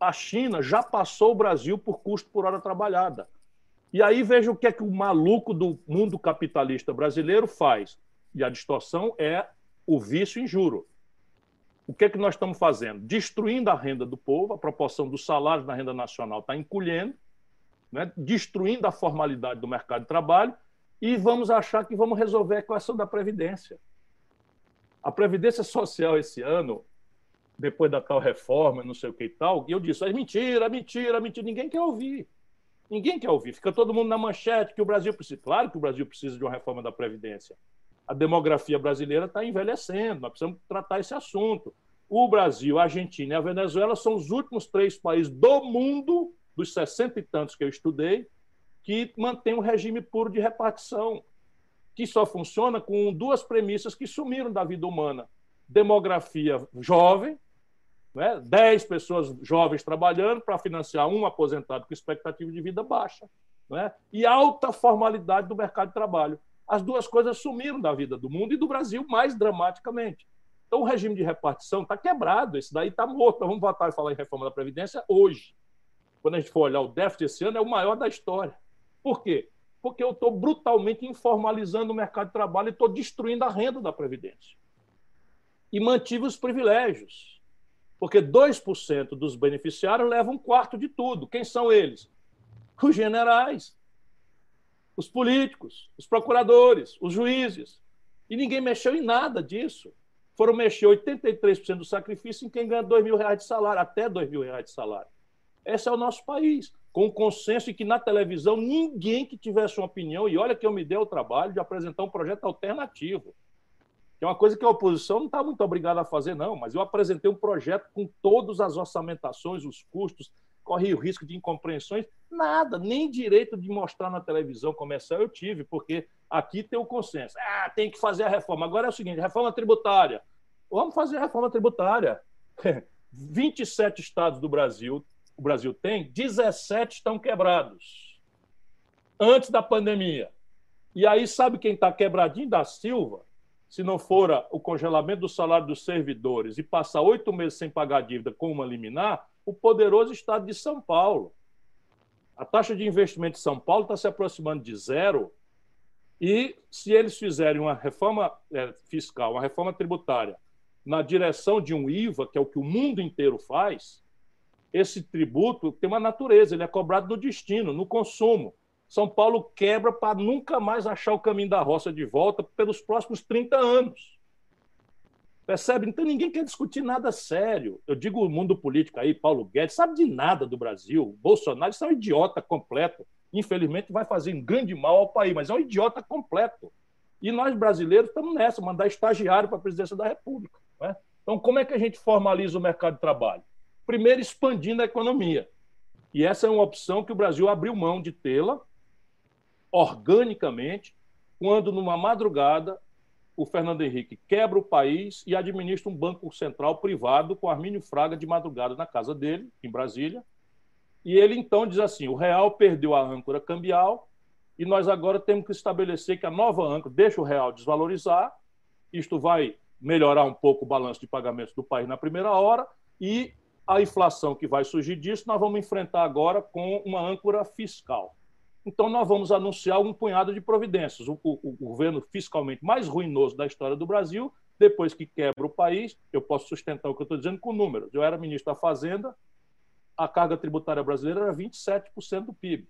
a China já passou o Brasil por custo por hora trabalhada. E aí veja o que é que o maluco do mundo capitalista brasileiro faz. E a distorção é o vício em juro. O que é que nós estamos fazendo? Destruindo a renda do povo, a proporção dos salários na renda nacional está encolhendo, né? destruindo a formalidade do mercado de trabalho e vamos achar que vamos resolver a equação da Previdência. A Previdência Social esse ano depois da tal reforma, não sei o que e tal. E eu disse: é mentira, mentira, mentira. Ninguém quer ouvir. Ninguém quer ouvir. Fica todo mundo na manchete que o Brasil precisa. Claro que o Brasil precisa de uma reforma da Previdência. A demografia brasileira está envelhecendo, nós precisamos tratar esse assunto. O Brasil, a Argentina e a Venezuela são os últimos três países do mundo, dos sessenta e tantos que eu estudei, que mantém um regime puro de repartição, que só funciona com duas premissas que sumiram da vida humana: demografia jovem, né? 10 pessoas jovens trabalhando para financiar um aposentado com expectativa de vida baixa, né? e alta formalidade do mercado de trabalho. As duas coisas sumiram da vida do mundo e do Brasil mais dramaticamente. Então, o regime de repartição está quebrado, esse daí está morto. Vamos voltar a falar em reforma da Previdência hoje. Quando a gente for olhar o déficit esse ano, é o maior da história. Por quê? Porque eu estou brutalmente informalizando o mercado de trabalho e estou destruindo a renda da Previdência. E mantive os privilégios. Porque 2% dos beneficiários levam um quarto de tudo. Quem são eles? Os generais, os políticos, os procuradores, os juízes. E ninguém mexeu em nada disso. Foram mexer 83% do sacrifício em quem ganha 2 mil reais de salário, até 2 mil reais de salário. Esse é o nosso país, com consenso de que na televisão ninguém que tivesse uma opinião, e olha que eu me dei o trabalho de apresentar um projeto alternativo, que é uma coisa que a oposição não está muito obrigada a fazer, não, mas eu apresentei um projeto com todas as orçamentações, os custos, corre o risco de incompreensões, nada, nem direito de mostrar na televisão comercial eu tive, porque aqui tem o consenso. Ah, tem que fazer a reforma. Agora é o seguinte, reforma tributária. Vamos fazer a reforma tributária. 27 estados do Brasil, o Brasil tem, 17 estão quebrados. Antes da pandemia. E aí, sabe quem está quebradinho da Silva? Se não for o congelamento do salário dos servidores e passar oito meses sem pagar dívida com uma liminar, o poderoso estado de São Paulo. A taxa de investimento de São Paulo está se aproximando de zero. E se eles fizerem uma reforma é, fiscal, uma reforma tributária, na direção de um IVA, que é o que o mundo inteiro faz, esse tributo tem uma natureza, ele é cobrado no destino, no consumo. São Paulo quebra para nunca mais achar o caminho da roça de volta pelos próximos 30 anos. Percebe? Então ninguém quer discutir nada sério. Eu digo o mundo político aí, Paulo Guedes, sabe de nada do Brasil. Bolsonaro, isso é um idiota completo. Infelizmente vai fazer um grande mal ao país, mas é um idiota completo. E nós brasileiros estamos nessa, mandar estagiário para a presidência da República. Né? Então, como é que a gente formaliza o mercado de trabalho? Primeiro, expandindo a economia. E essa é uma opção que o Brasil abriu mão de tê-la organicamente, quando, numa madrugada, o Fernando Henrique quebra o país e administra um banco central privado com Armínio Fraga de madrugada na casa dele, em Brasília. E ele então diz assim: o real perdeu a âncora cambial e nós agora temos que estabelecer que a nova âncora deixa o real desvalorizar. Isto vai melhorar um pouco o balanço de pagamentos do país na primeira hora e a inflação que vai surgir disso nós vamos enfrentar agora com uma âncora fiscal. Então, nós vamos anunciar um punhado de providências. O, o, o, governo fiscalmente mais ruinoso da história do Brasil, depois que quebra o país, eu posso sustentar o que eu estou dizendo com números. Eu era ministro da Fazenda, a carga tributária brasileira era 27% do PIB.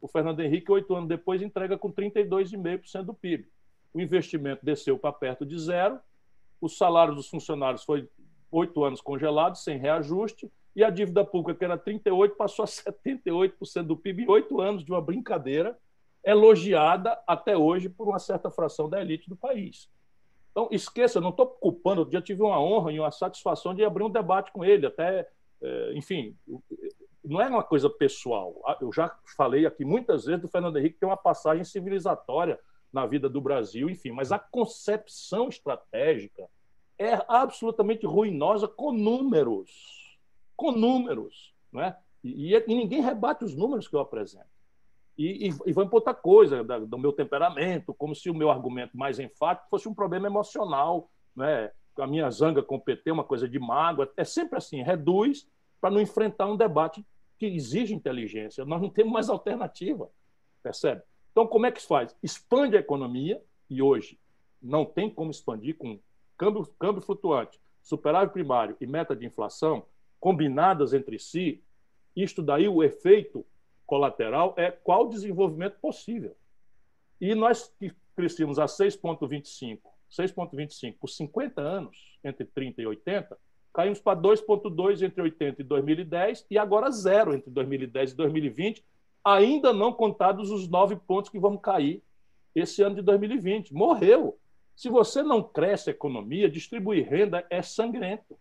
O Fernando Henrique, oito anos depois, entrega com 32,5% do PIB. O investimento desceu para perto de zero, o salário dos funcionários foi oito anos congelado, sem reajuste, e a dívida pública, que era 38%, passou a 78% do PIB em oito anos de uma brincadeira, elogiada até hoje por uma certa fração da elite do país. Então, esqueça, não estou culpando, eu já tive uma honra e uma satisfação de abrir um debate com ele, até, é, enfim, não é uma coisa pessoal. Eu já falei aqui muitas vezes do Fernando Henrique que tem uma passagem civilizatória na vida do Brasil, enfim, mas a concepção estratégica é absolutamente ruinosa com números com números, não é? E, e, ninguém rebate os números que eu apresento. E, e, e vamos para outra coisa, da, do meu temperamento, como se o meu argumento mais enfático fosse um problema emocional, né? a minha zanga com o PT, uma coisa de mágoa. É sempre assim, reduz para não enfrentar um debate que exige inteligência. Nós não temos mais alternativa, percebe? Então, como é que se faz? Expande a economia, e hoje não tem como expandir com câmbio, câmbio flutuante, superávit primário e meta de inflação, combinadas entre si, isto daí, o efeito colateral é qual desenvolvimento possível. E nós que crescemos a 6,25, 6,25 por 50 anos, entre 30 e 80, Caímos para 2,2 entre 80 e 2010 e agora zero entre 2010 e 2020, ainda não contados os nove pontos que vão cair esse ano de 2020. Morreu. Se você não cresce a economia, distribuir renda é sangrento.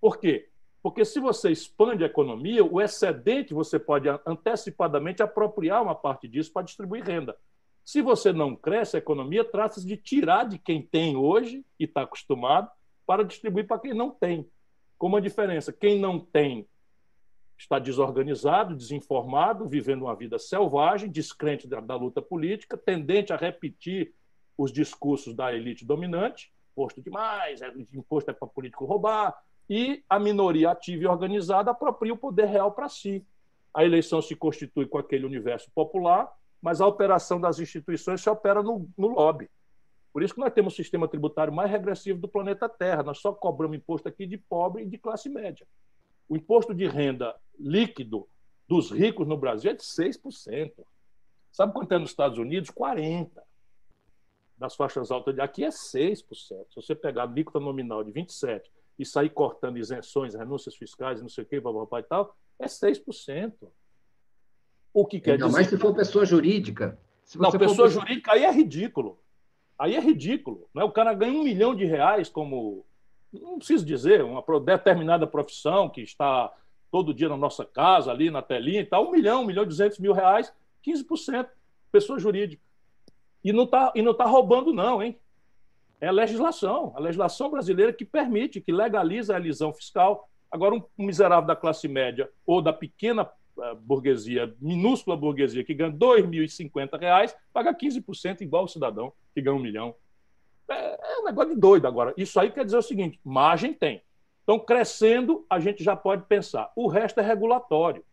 Por quê? Porque se você expande a economia, o excedente você pode antecipadamente apropriar uma parte disso para distribuir renda. Se você não cresce a economia, trata-se de tirar de quem tem hoje e está acostumado para distribuir para quem não tem. Com uma diferença: quem não tem está desorganizado, desinformado, vivendo uma vida selvagem, descrente da, da luta política, tendente a repetir os discursos da elite dominante, imposto demais, é, imposto é para político roubar, e a minoria ativa e organizada apropria o poder real para si. A eleição se constitui com aquele universo popular, mas a operação das instituições se opera no, no lobby. Por isso que nós temos o sistema tributário mais regressivo do planeta Terra. Nós só cobramos imposto aqui de pobre e de classe média. O imposto de renda líquido dos ricos no Brasil é de 6%. Sabe quanto é nos Estados Unidos? 40%. Das faixas altas de aqui é 6%. Se você pegar a alíquota nominal de 27% e sair cortando isenções, renúncias fiscais, não sei o quê, papai e tal, é 6%. O que quer não, dizer. Mas se for pessoa jurídica. não, pessoa for... jurídica aí é ridículo. Aí é ridículo. Né? O cara ganha um milhão de reais como. Não preciso dizer, uma determinada profissão que está todo dia na nossa casa, ali na telinha e tal, um milhão, um milhão e duzentos mil reais, 15%, pessoa jurídica. E não está tá roubando, não, hein? É a legislação, a legislação brasileira que permite, que legaliza a elisão fiscal. Agora, um miserável da classe média ou da pequena burguesia, minúscula burguesia, que ganha R$ 2.050, paga 15% igual o cidadão que ganha um milhão. É, é um negócio de doido agora. Isso aí quer dizer o seguinte: margem tem. Então, crescendo, a gente já pode pensar. O resto é regulatório.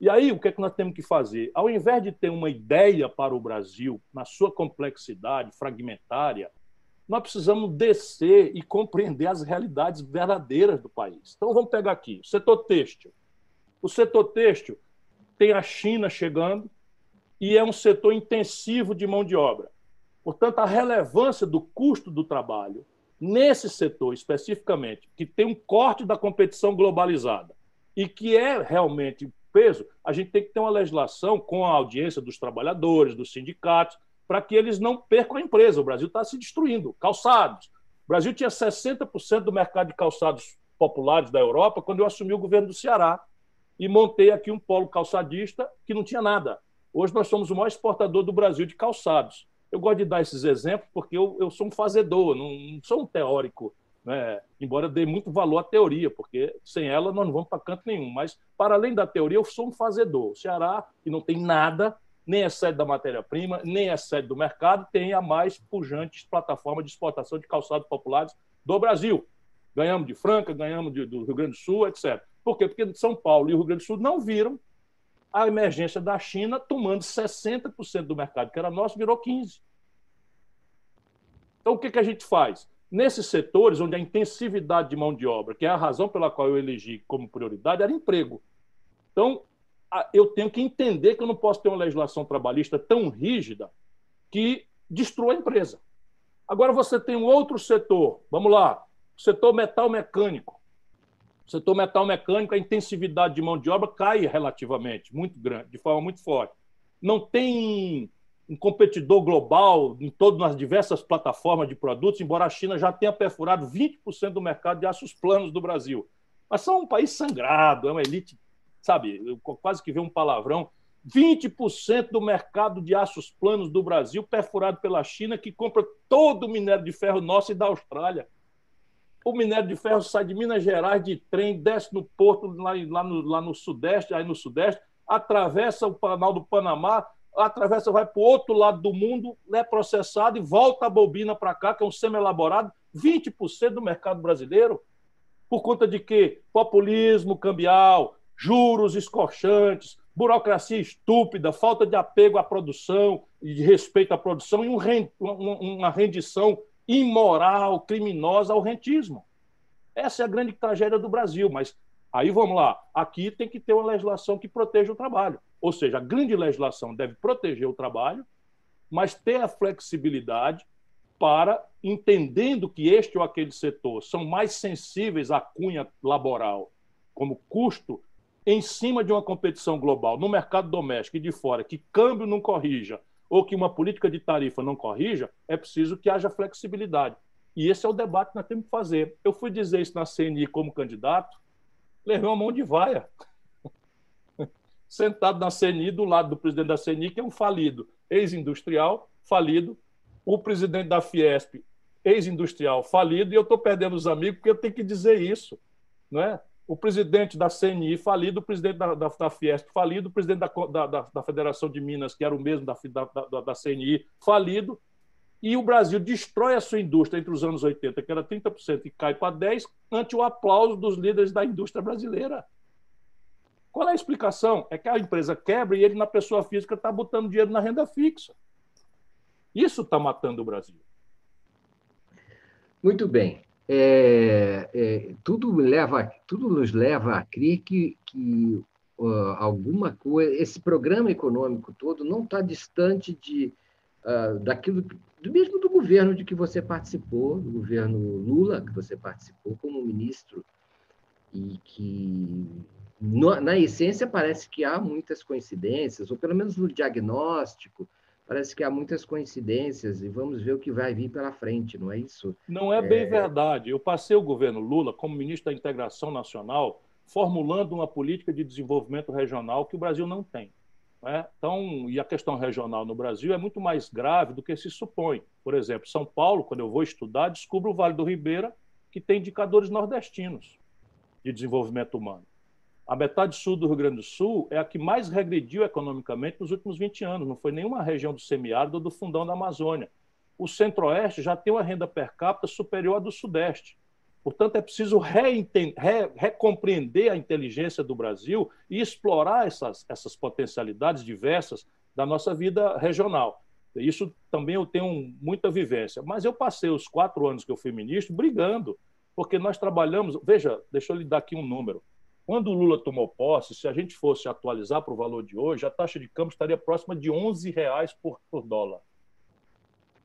E aí, o que é que nós temos que fazer? Ao invés de ter uma ideia para o Brasil, na sua complexidade fragmentária, nós precisamos descer e compreender as realidades verdadeiras do país. Então, vamos pegar aqui: o setor têxtil. O setor têxtil tem a China chegando e é um setor intensivo de mão de obra. Portanto, a relevância do custo do trabalho nesse setor especificamente, que tem um corte da competição globalizada e que é realmente peso, a gente tem que ter uma legislação com a audiência dos trabalhadores, dos sindicatos, para que eles não percam a empresa. O Brasil está se destruindo. Calçados. O Brasil tinha 60% do mercado de calçados populares da Europa quando eu assumi o governo do Ceará e montei aqui um polo calçadista que não tinha nada. Hoje nós somos o maior exportador do Brasil de calçados. Eu gosto de dar esses exemplos porque eu, eu sou um fazedor, não, não sou um teórico, né? embora dê muito valor à teoria, porque sem ela nós não vamos para canto nenhum. Mas, para além da teoria, eu sou um fazedor. O Ceará, que não tem nada, nem é sede da matéria-prima, nem é sede do mercado, tem a mais pujante plataforma de exportação de calçados populares do Brasil. Ganhamos de Franca, ganhamos de, do Rio Grande do Sul, etc. Por quê? Porque São Paulo e o Rio Grande do Sul não viram a emergência da China tomando 60% do mercado, que era nosso, virou 15%. Então, o que, que a gente faz? Nesses setores onde a intensividade de mão de obra, que é a razão pela qual eu elegi como prioridade, era emprego. Então, eu tenho que entender que eu não posso ter uma legislação trabalhista tão rígida que destrua a empresa. Agora você tem um outro setor, vamos lá, setor metal mecânico. Setor metal mecânico, a intensividade de mão de obra cai relativamente, muito grande, de forma muito forte. Não tem um competidor global em todas as diversas plataformas de produtos, embora a China já tenha perfurado 20% do mercado de aços planos do Brasil. Mas são um país sangrado, é uma elite, sabe, quase que vê um palavrão. 20% do mercado de aços planos do Brasil perfurado pela China, que compra todo o minério de ferro nosso e da Austrália o minério de ferro sai de Minas Gerais de trem, desce no porto lá, lá, no, lá no Sudeste, aí no Sudeste, atravessa o canal do Panamá, atravessa, vai para o outro lado do mundo, é processado e volta a bobina para cá, que é um semi-elaborado, 20% do mercado brasileiro. Por conta de quê? Populismo cambial, juros escorchantes, burocracia estúpida, falta de apego à produção e de respeito à produção e um, uma rendição imoral, criminosa ao rentismo. Essa é a grande tragédia do Brasil, mas aí vamos lá, aqui tem que ter uma legislação que proteja o trabalho. Ou seja, a grande legislação deve proteger o trabalho, mas ter a flexibilidade para, entendendo que este ou aquele setor são mais sensíveis à cunha laboral, como custo, em cima de uma competição global, no mercado doméstico e de fora, que câmbio não corrija, ou que uma política de tarifa não corrija, é preciso que haja flexibilidade. E esse é o debate que nós temos que fazer. Eu fui dizer isso na CNI como candidato, levei uma mão de vaia. Sentado na CNI, do lado do presidente da CNI, que é um falido ex-industrial, falido, o presidente da Fiesp, ex-industrial, falido, e eu estou perdendo os amigos porque eu tenho que dizer isso. Não é? o presidente da CNI falido, o presidente da, da, da Fiesp falido, o presidente da, da, da, Federação de Minas, que era o mesmo da, da, da CNI, falido, e o Brasil destrói a sua indústria entre os anos 80, que era 30%, e cai para 10%, ante o aplauso dos líderes da indústria brasileira. Qual é a explicação? É que a empresa quebra e ele, na pessoa física, está botando dinheiro na renda fixa. Isso está matando o Brasil. Muito bem é, é, tudo, leva, tudo nos leva a crer que, que uh, alguma coisa, esse programa econômico todo não está distante de, uh, daquilo, do mesmo do governo de que você participou, do governo Lula, que você participou como ministro, e que, no, na essência, parece que há muitas coincidências, ou pelo menos no diagnóstico, parece que há muitas coincidências e vamos ver o que vai vir pela frente, não é isso? Não é bem é... verdade. Eu passei o governo Lula como ministro da Integração Nacional, formulando uma política de desenvolvimento regional que o Brasil não tem. Não é? Então, e a questão regional no Brasil é muito mais grave do que se supõe. Por exemplo, São Paulo, quando eu vou estudar, descubro o Vale do Ribeira, que tem indicadores nordestinos de desenvolvimento humano. A metade sul do Rio Grande do Sul é a que mais regrediu economicamente nos últimos 20 anos. Não foi nenhuma região do semiárido ou do fundão da Amazônia. O centro-oeste já tem uma renda per capita superior à do sudeste. Portanto, é preciso re recompreender a inteligência do Brasil e explorar essas, essas potencialidades diversas da nossa vida regional. Isso também eu tenho muita vivência. Mas eu passei os quatro anos que eu fui ministro brigando, porque nós trabalhamos. Veja, deixa eu lhe dar aqui um número. Quando o Lula tomou posse, se a gente fosse atualizar para o valor de hoje, a taxa de câmbio estaria próxima de 11 reais por, por dólar.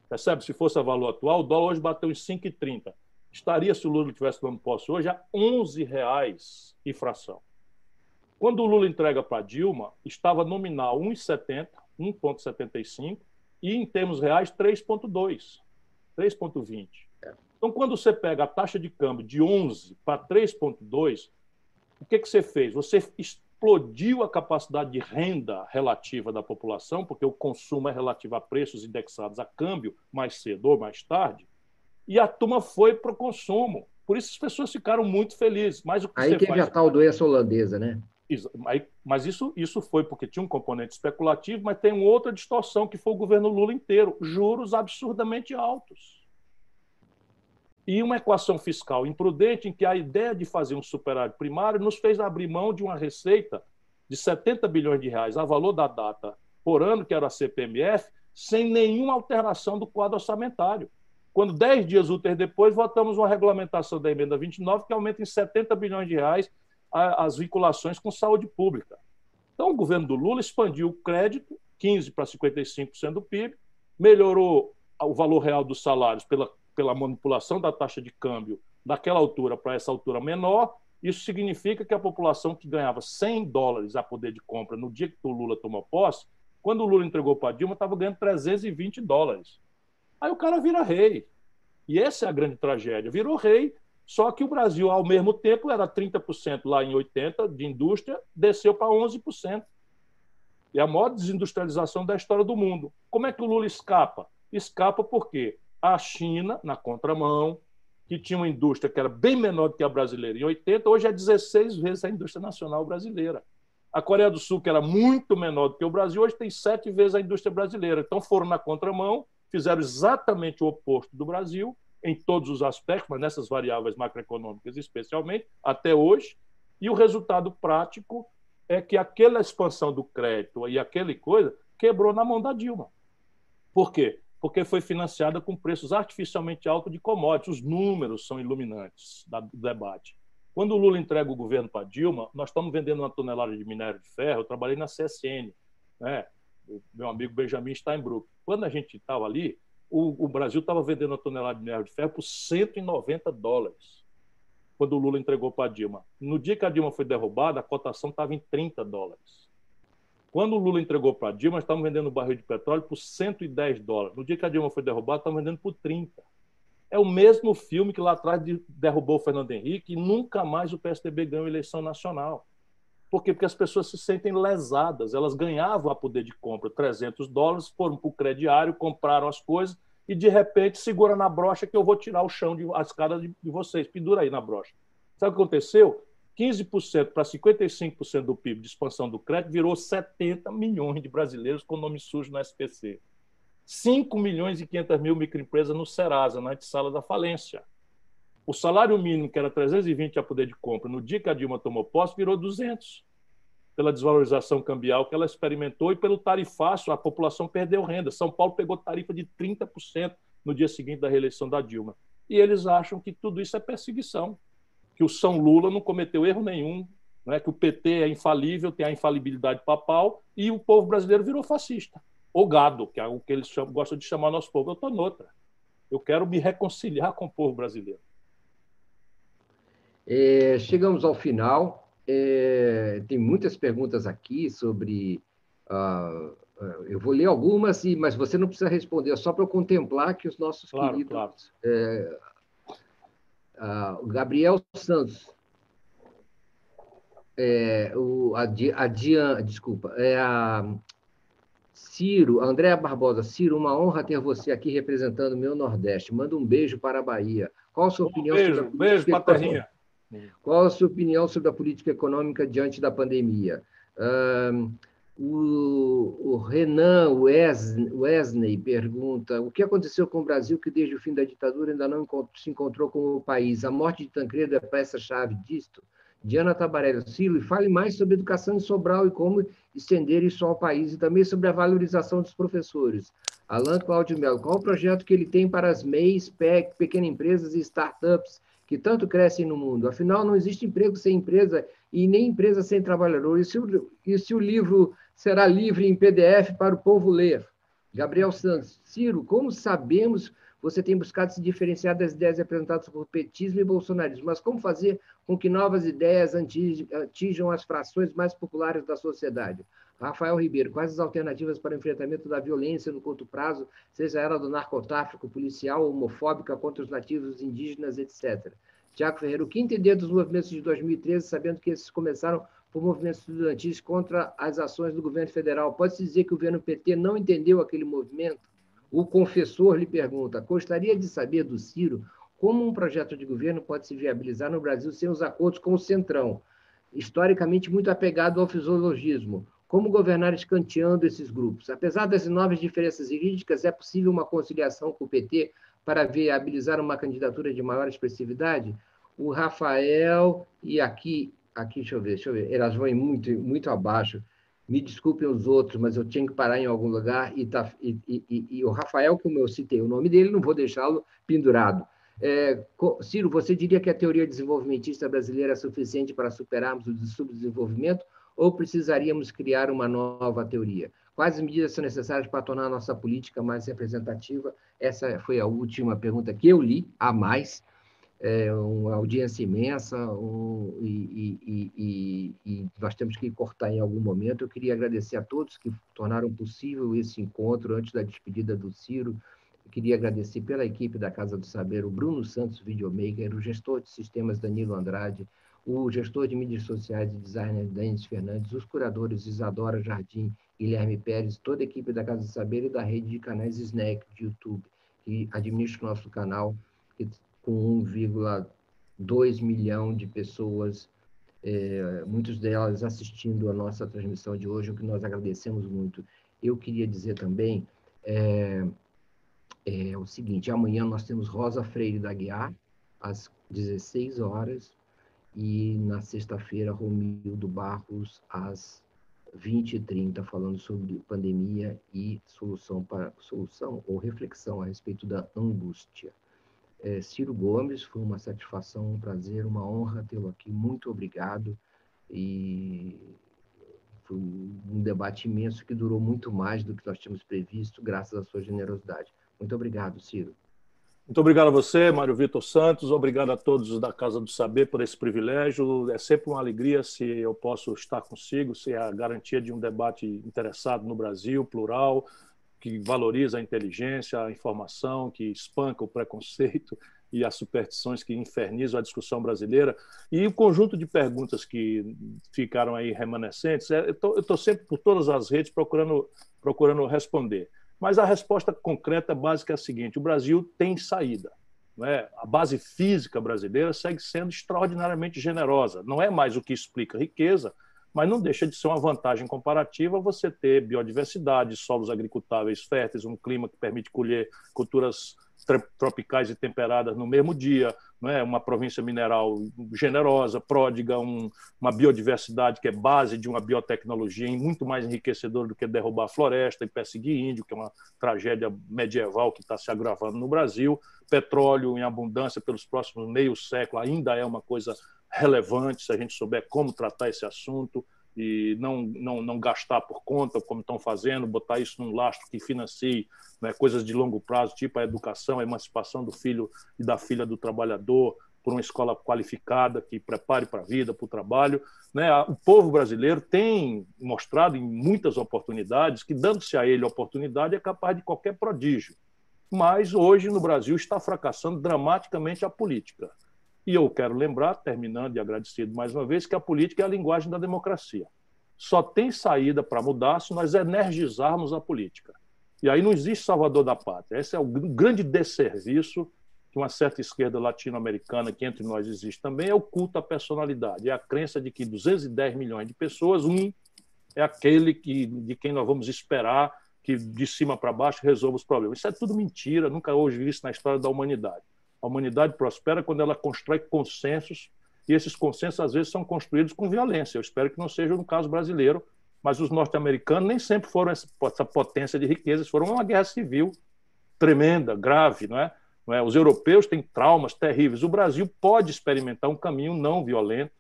Percebe? Se fosse a valor atual, o dólar hoje bateu em 5,30. Estaria, se o Lula tivesse tomando posse hoje, a 11 reais e fração. Quando o Lula entrega para Dilma, estava nominal 1,70, 1,75 e em termos reais 3,2, 3,20. É. Então, quando você pega a taxa de câmbio de 11 para 3,2, o que, que você fez? Você explodiu a capacidade de renda relativa da população, porque o consumo é relativo a preços indexados a câmbio, mais cedo ou mais tarde, e a turma foi para o consumo. Por isso as pessoas ficaram muito felizes. Mas o que Aí teve faz... a tal doença holandesa, né? Mas isso, isso foi porque tinha um componente especulativo, mas tem outra distorção, que foi o governo Lula inteiro. Juros absurdamente altos e uma equação fiscal imprudente em que a ideia de fazer um superávit primário nos fez abrir mão de uma receita de 70 bilhões de reais a valor da data por ano, que era a CPMF, sem nenhuma alteração do quadro orçamentário. Quando, dez dias úteis depois, votamos uma regulamentação da emenda 29 que aumenta em 70 bilhões de reais as vinculações com saúde pública. Então, o governo do Lula expandiu o crédito, 15% para 55% do PIB, melhorou o valor real dos salários pela pela manipulação da taxa de câmbio daquela altura para essa altura menor, isso significa que a população que ganhava 100 dólares a poder de compra no dia que o Lula tomou posse, quando o Lula entregou para a Dilma, estava ganhando 320 dólares. Aí o cara vira rei. E essa é a grande tragédia. Virou rei, só que o Brasil, ao mesmo tempo, era 30% lá em 80% de indústria, desceu para 11%. E a maior desindustrialização da história do mundo. Como é que o Lula escapa? Escapa por quê? a China, na contramão, que tinha uma indústria que era bem menor do que a brasileira em 80, hoje é 16 vezes a indústria nacional brasileira. A Coreia do Sul, que era muito menor do que o Brasil, hoje tem sete vezes a indústria brasileira. Então foram na contramão, fizeram exatamente o oposto do Brasil, em todos os aspectos, mas nessas variáveis macroeconômicas especialmente, até hoje. E o resultado prático é que aquela expansão do crédito e aquela coisa quebrou na mão da Dilma. Por quê? porque foi financiada com preços artificialmente altos de commodities. Os números são iluminantes do debate. Quando o Lula entrega o governo para Dilma, nós estamos vendendo uma tonelada de minério de ferro. Eu trabalhei na CSN, né? O meu amigo Benjamin Steinbrück. Quando a gente estava ali, o, o Brasil estava vendendo a tonelada de minério de ferro por 190 dólares, quando o Lula entregou para a Dilma. No dia que a Dilma foi derrubada, a cotação estava em 30 dólares. Quando o Lula entregou para a Dilma, estavam vendendo o barril de petróleo por 110 dólares. No dia que a Dilma foi derrubada, estavam vendendo por 30. É o mesmo filme que lá atrás derrubou o Fernando Henrique e nunca mais o PSDB ganhou eleição nacional. Por quê? Porque as pessoas se sentem lesadas. Elas ganhavam a poder de compra 300 dólares, foram para o crediário, compraram as coisas e, de repente, segura na brocha que eu vou tirar o chão, de, a escada de, de vocês. Pendura aí na brocha. Sabe o que aconteceu? 15% para 55% do PIB de expansão do crédito virou 70 milhões de brasileiros com nome sujo no SPC. 5 milhões e 500 mil microempresas no Serasa, na antessala da falência. O salário mínimo, que era 320 a poder de compra, no dia que a Dilma tomou posse, virou 200. Pela desvalorização cambial que ela experimentou e pelo tarifaço, a população perdeu renda. São Paulo pegou tarifa de 30% no dia seguinte da reeleição da Dilma. E eles acham que tudo isso é perseguição, que o São Lula não cometeu erro nenhum, né? que o PT é infalível, tem a infalibilidade papal, e o povo brasileiro virou fascista. Ou gado, que é o que eles chamam, gostam de chamar nosso povo. Eu estou noutra. Eu quero me reconciliar com o povo brasileiro. É, chegamos ao final. É, tem muitas perguntas aqui sobre. Uh, eu vou ler algumas, mas você não precisa responder, é só para eu contemplar que os nossos claro, queridos. Claro. É, uh, Gabriel Santos. É, o, a, a Dian, desculpa, é a Ciro, Andréa Barbosa, Ciro, uma honra ter você aqui representando o meu Nordeste. Manda um beijo para a Bahia. Qual a sua um opinião beijo, sobre a beijo, Paterrinha. Qual a sua opinião sobre a política econômica diante da pandemia? o, o, Renan Wesley pergunta: o que aconteceu com o Brasil que desde o fim da ditadura ainda não se encontrou com o país? A morte de Tancredo é peça-chave disto? Diana Tabarello Silo, fale mais sobre educação em Sobral e como estender isso ao país, e também sobre a valorização dos professores. Alan Claudio Melo, qual o projeto que ele tem para as MEIs, PEC, pequenas empresas e startups que tanto crescem no mundo. Afinal, não existe emprego sem empresa e nem empresa sem trabalhador. E se o, e se o livro será livre em PDF para o povo ler? Gabriel Santos. Ciro, como sabemos você tem buscado se diferenciar das ideias apresentadas por petismo e bolsonarismo, mas como fazer com que novas ideias atinjam as frações mais populares da sociedade? Rafael Ribeiro, quais as alternativas para o enfrentamento da violência no curto prazo, seja ela do narcotráfico policial, homofóbica contra os nativos indígenas, etc. Tiago Ferreira, o que entender dos movimentos de 2013, sabendo que esses começaram por movimentos estudantis contra as ações do governo federal? Pode-se dizer que o governo PT não entendeu aquele movimento? O confessor lhe pergunta: gostaria de saber do Ciro como um projeto de governo pode se viabilizar no Brasil sem os acordos com o Centrão, historicamente muito apegado ao fisiologismo. Como governar escanteando esses grupos? Apesar das enormes diferenças jurídicas, é possível uma conciliação com o PT para viabilizar uma candidatura de maior expressividade? O Rafael e aqui, aqui deixa eu ver, deixa eu ver, elas vão muito, muito abaixo. Me desculpem os outros, mas eu tinha que parar em algum lugar e, tá, e, e, e o Rafael, como eu citei o nome dele, não vou deixá-lo pendurado. É, Ciro, você diria que a teoria desenvolvimentista brasileira é suficiente para superarmos o subdesenvolvimento ou precisaríamos criar uma nova teoria? Quais medidas são necessárias para tornar a nossa política mais representativa? Essa foi a última pergunta que eu li, a mais. É uma audiência imensa um, e, e, e, e, nós temos que cortar em algum momento. Eu queria agradecer a todos que tornaram possível esse encontro antes da despedida do Ciro. Eu queria agradecer pela equipe da Casa do Saber, o Bruno Santos, videomaker, o gestor de sistemas Danilo Andrade, o gestor de mídias sociais e designer Denis Fernandes, os curadores Isadora Jardim, Guilherme Pérez, toda a equipe da Casa do Saber e da rede de canais Snack de YouTube, que administra o nosso canal com 1,2 milhão de pessoas, é, muitas delas assistindo a nossa transmissão de hoje, o que nós agradecemos muito. Eu queria dizer também é, é o seguinte: amanhã nós temos Rosa Freire da Guiar, às 16 horas, e na sexta-feira, Romildo Barros, às 20h30, falando sobre pandemia e solução, para, solução ou reflexão a respeito da angústia. É, Ciro Gomes, foi uma satisfação, um prazer, uma honra tê-lo aqui. Muito obrigado. E foi um debate imenso que durou muito mais do que nós tínhamos previsto, graças à sua generosidade. Muito obrigado, Ciro. Muito obrigado a você, Mário Vitor Santos. Obrigado a todos da Casa do Saber por esse privilégio. É sempre uma alegria se eu posso estar consigo, se é a garantia de um debate interessado no Brasil, plural, que valoriza a inteligência, a informação, que espanca o preconceito e as superstições que infernizam a discussão brasileira. E o conjunto de perguntas que ficaram aí remanescentes, é, eu estou sempre por todas as redes procurando, procurando responder. Mas a resposta concreta, básica, é a seguinte: o Brasil tem saída. É? A base física brasileira segue sendo extraordinariamente generosa. Não é mais o que explica riqueza, mas não deixa de ser uma vantagem comparativa você ter biodiversidade, solos agricultáveis férteis, um clima que permite colher culturas tropicais e temperadas no mesmo dia, não é? uma província mineral generosa, pródiga, um, uma biodiversidade que é base de uma biotecnologia muito mais enriquecedora do que derrubar a floresta e perseguir índio, que é uma tragédia medieval que está se agravando no Brasil. Petróleo em abundância pelos próximos meio século ainda é uma coisa relevante se a gente souber como tratar esse assunto e não, não, não gastar por conta, como estão fazendo, botar isso num lastro que financie né, coisas de longo prazo, tipo a educação, a emancipação do filho e da filha do trabalhador, por uma escola qualificada que prepare para a vida, para o trabalho. Né? O povo brasileiro tem mostrado em muitas oportunidades que, dando-se a ele oportunidade, é capaz de qualquer prodígio. Mas hoje no Brasil está fracassando dramaticamente a política. E eu quero lembrar, terminando e agradecido mais uma vez, que a política é a linguagem da democracia. Só tem saída para mudar se nós energizarmos a política. E aí não existe salvador da pátria. Esse é o grande desserviço que uma certa esquerda latino-americana, que entre nós existe também, é o culto à personalidade. É a crença de que 210 milhões de pessoas, um é aquele que, de quem nós vamos esperar que de cima para baixo resolva os problemas. Isso é tudo mentira, nunca houve vi isso na história da humanidade. A humanidade prospera quando ela constrói consensos, e esses consensos, às vezes, são construídos com violência. Eu espero que não seja no caso brasileiro, mas os norte-americanos nem sempre foram essa potência de riquezas, foram uma guerra civil tremenda, grave, não é? Não é? Os europeus têm traumas terríveis. O Brasil pode experimentar um caminho não violento,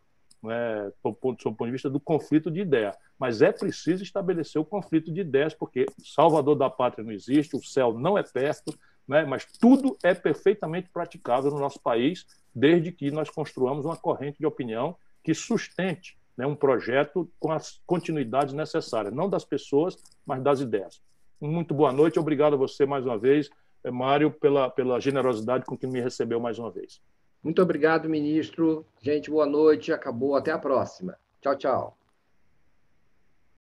não é? do ponto de vista do conflito de ideia, mas é preciso estabelecer o conflito de ideias, porque Salvador da Pátria não existe, o céu não é perto, né? mas tudo é perfeitamente praticável no nosso país, desde que nós construamos uma corrente de opinião que sustente né, um projeto com as continuidades necessárias, não das pessoas, mas das ideias. Muito boa noite, obrigado a você mais uma vez, eh, Mário, pela, pela generosidade com que me recebeu mais uma vez. Muito obrigado, ministro. Gente, boa noite. Acabou. Até a próxima. Tchau, tchau.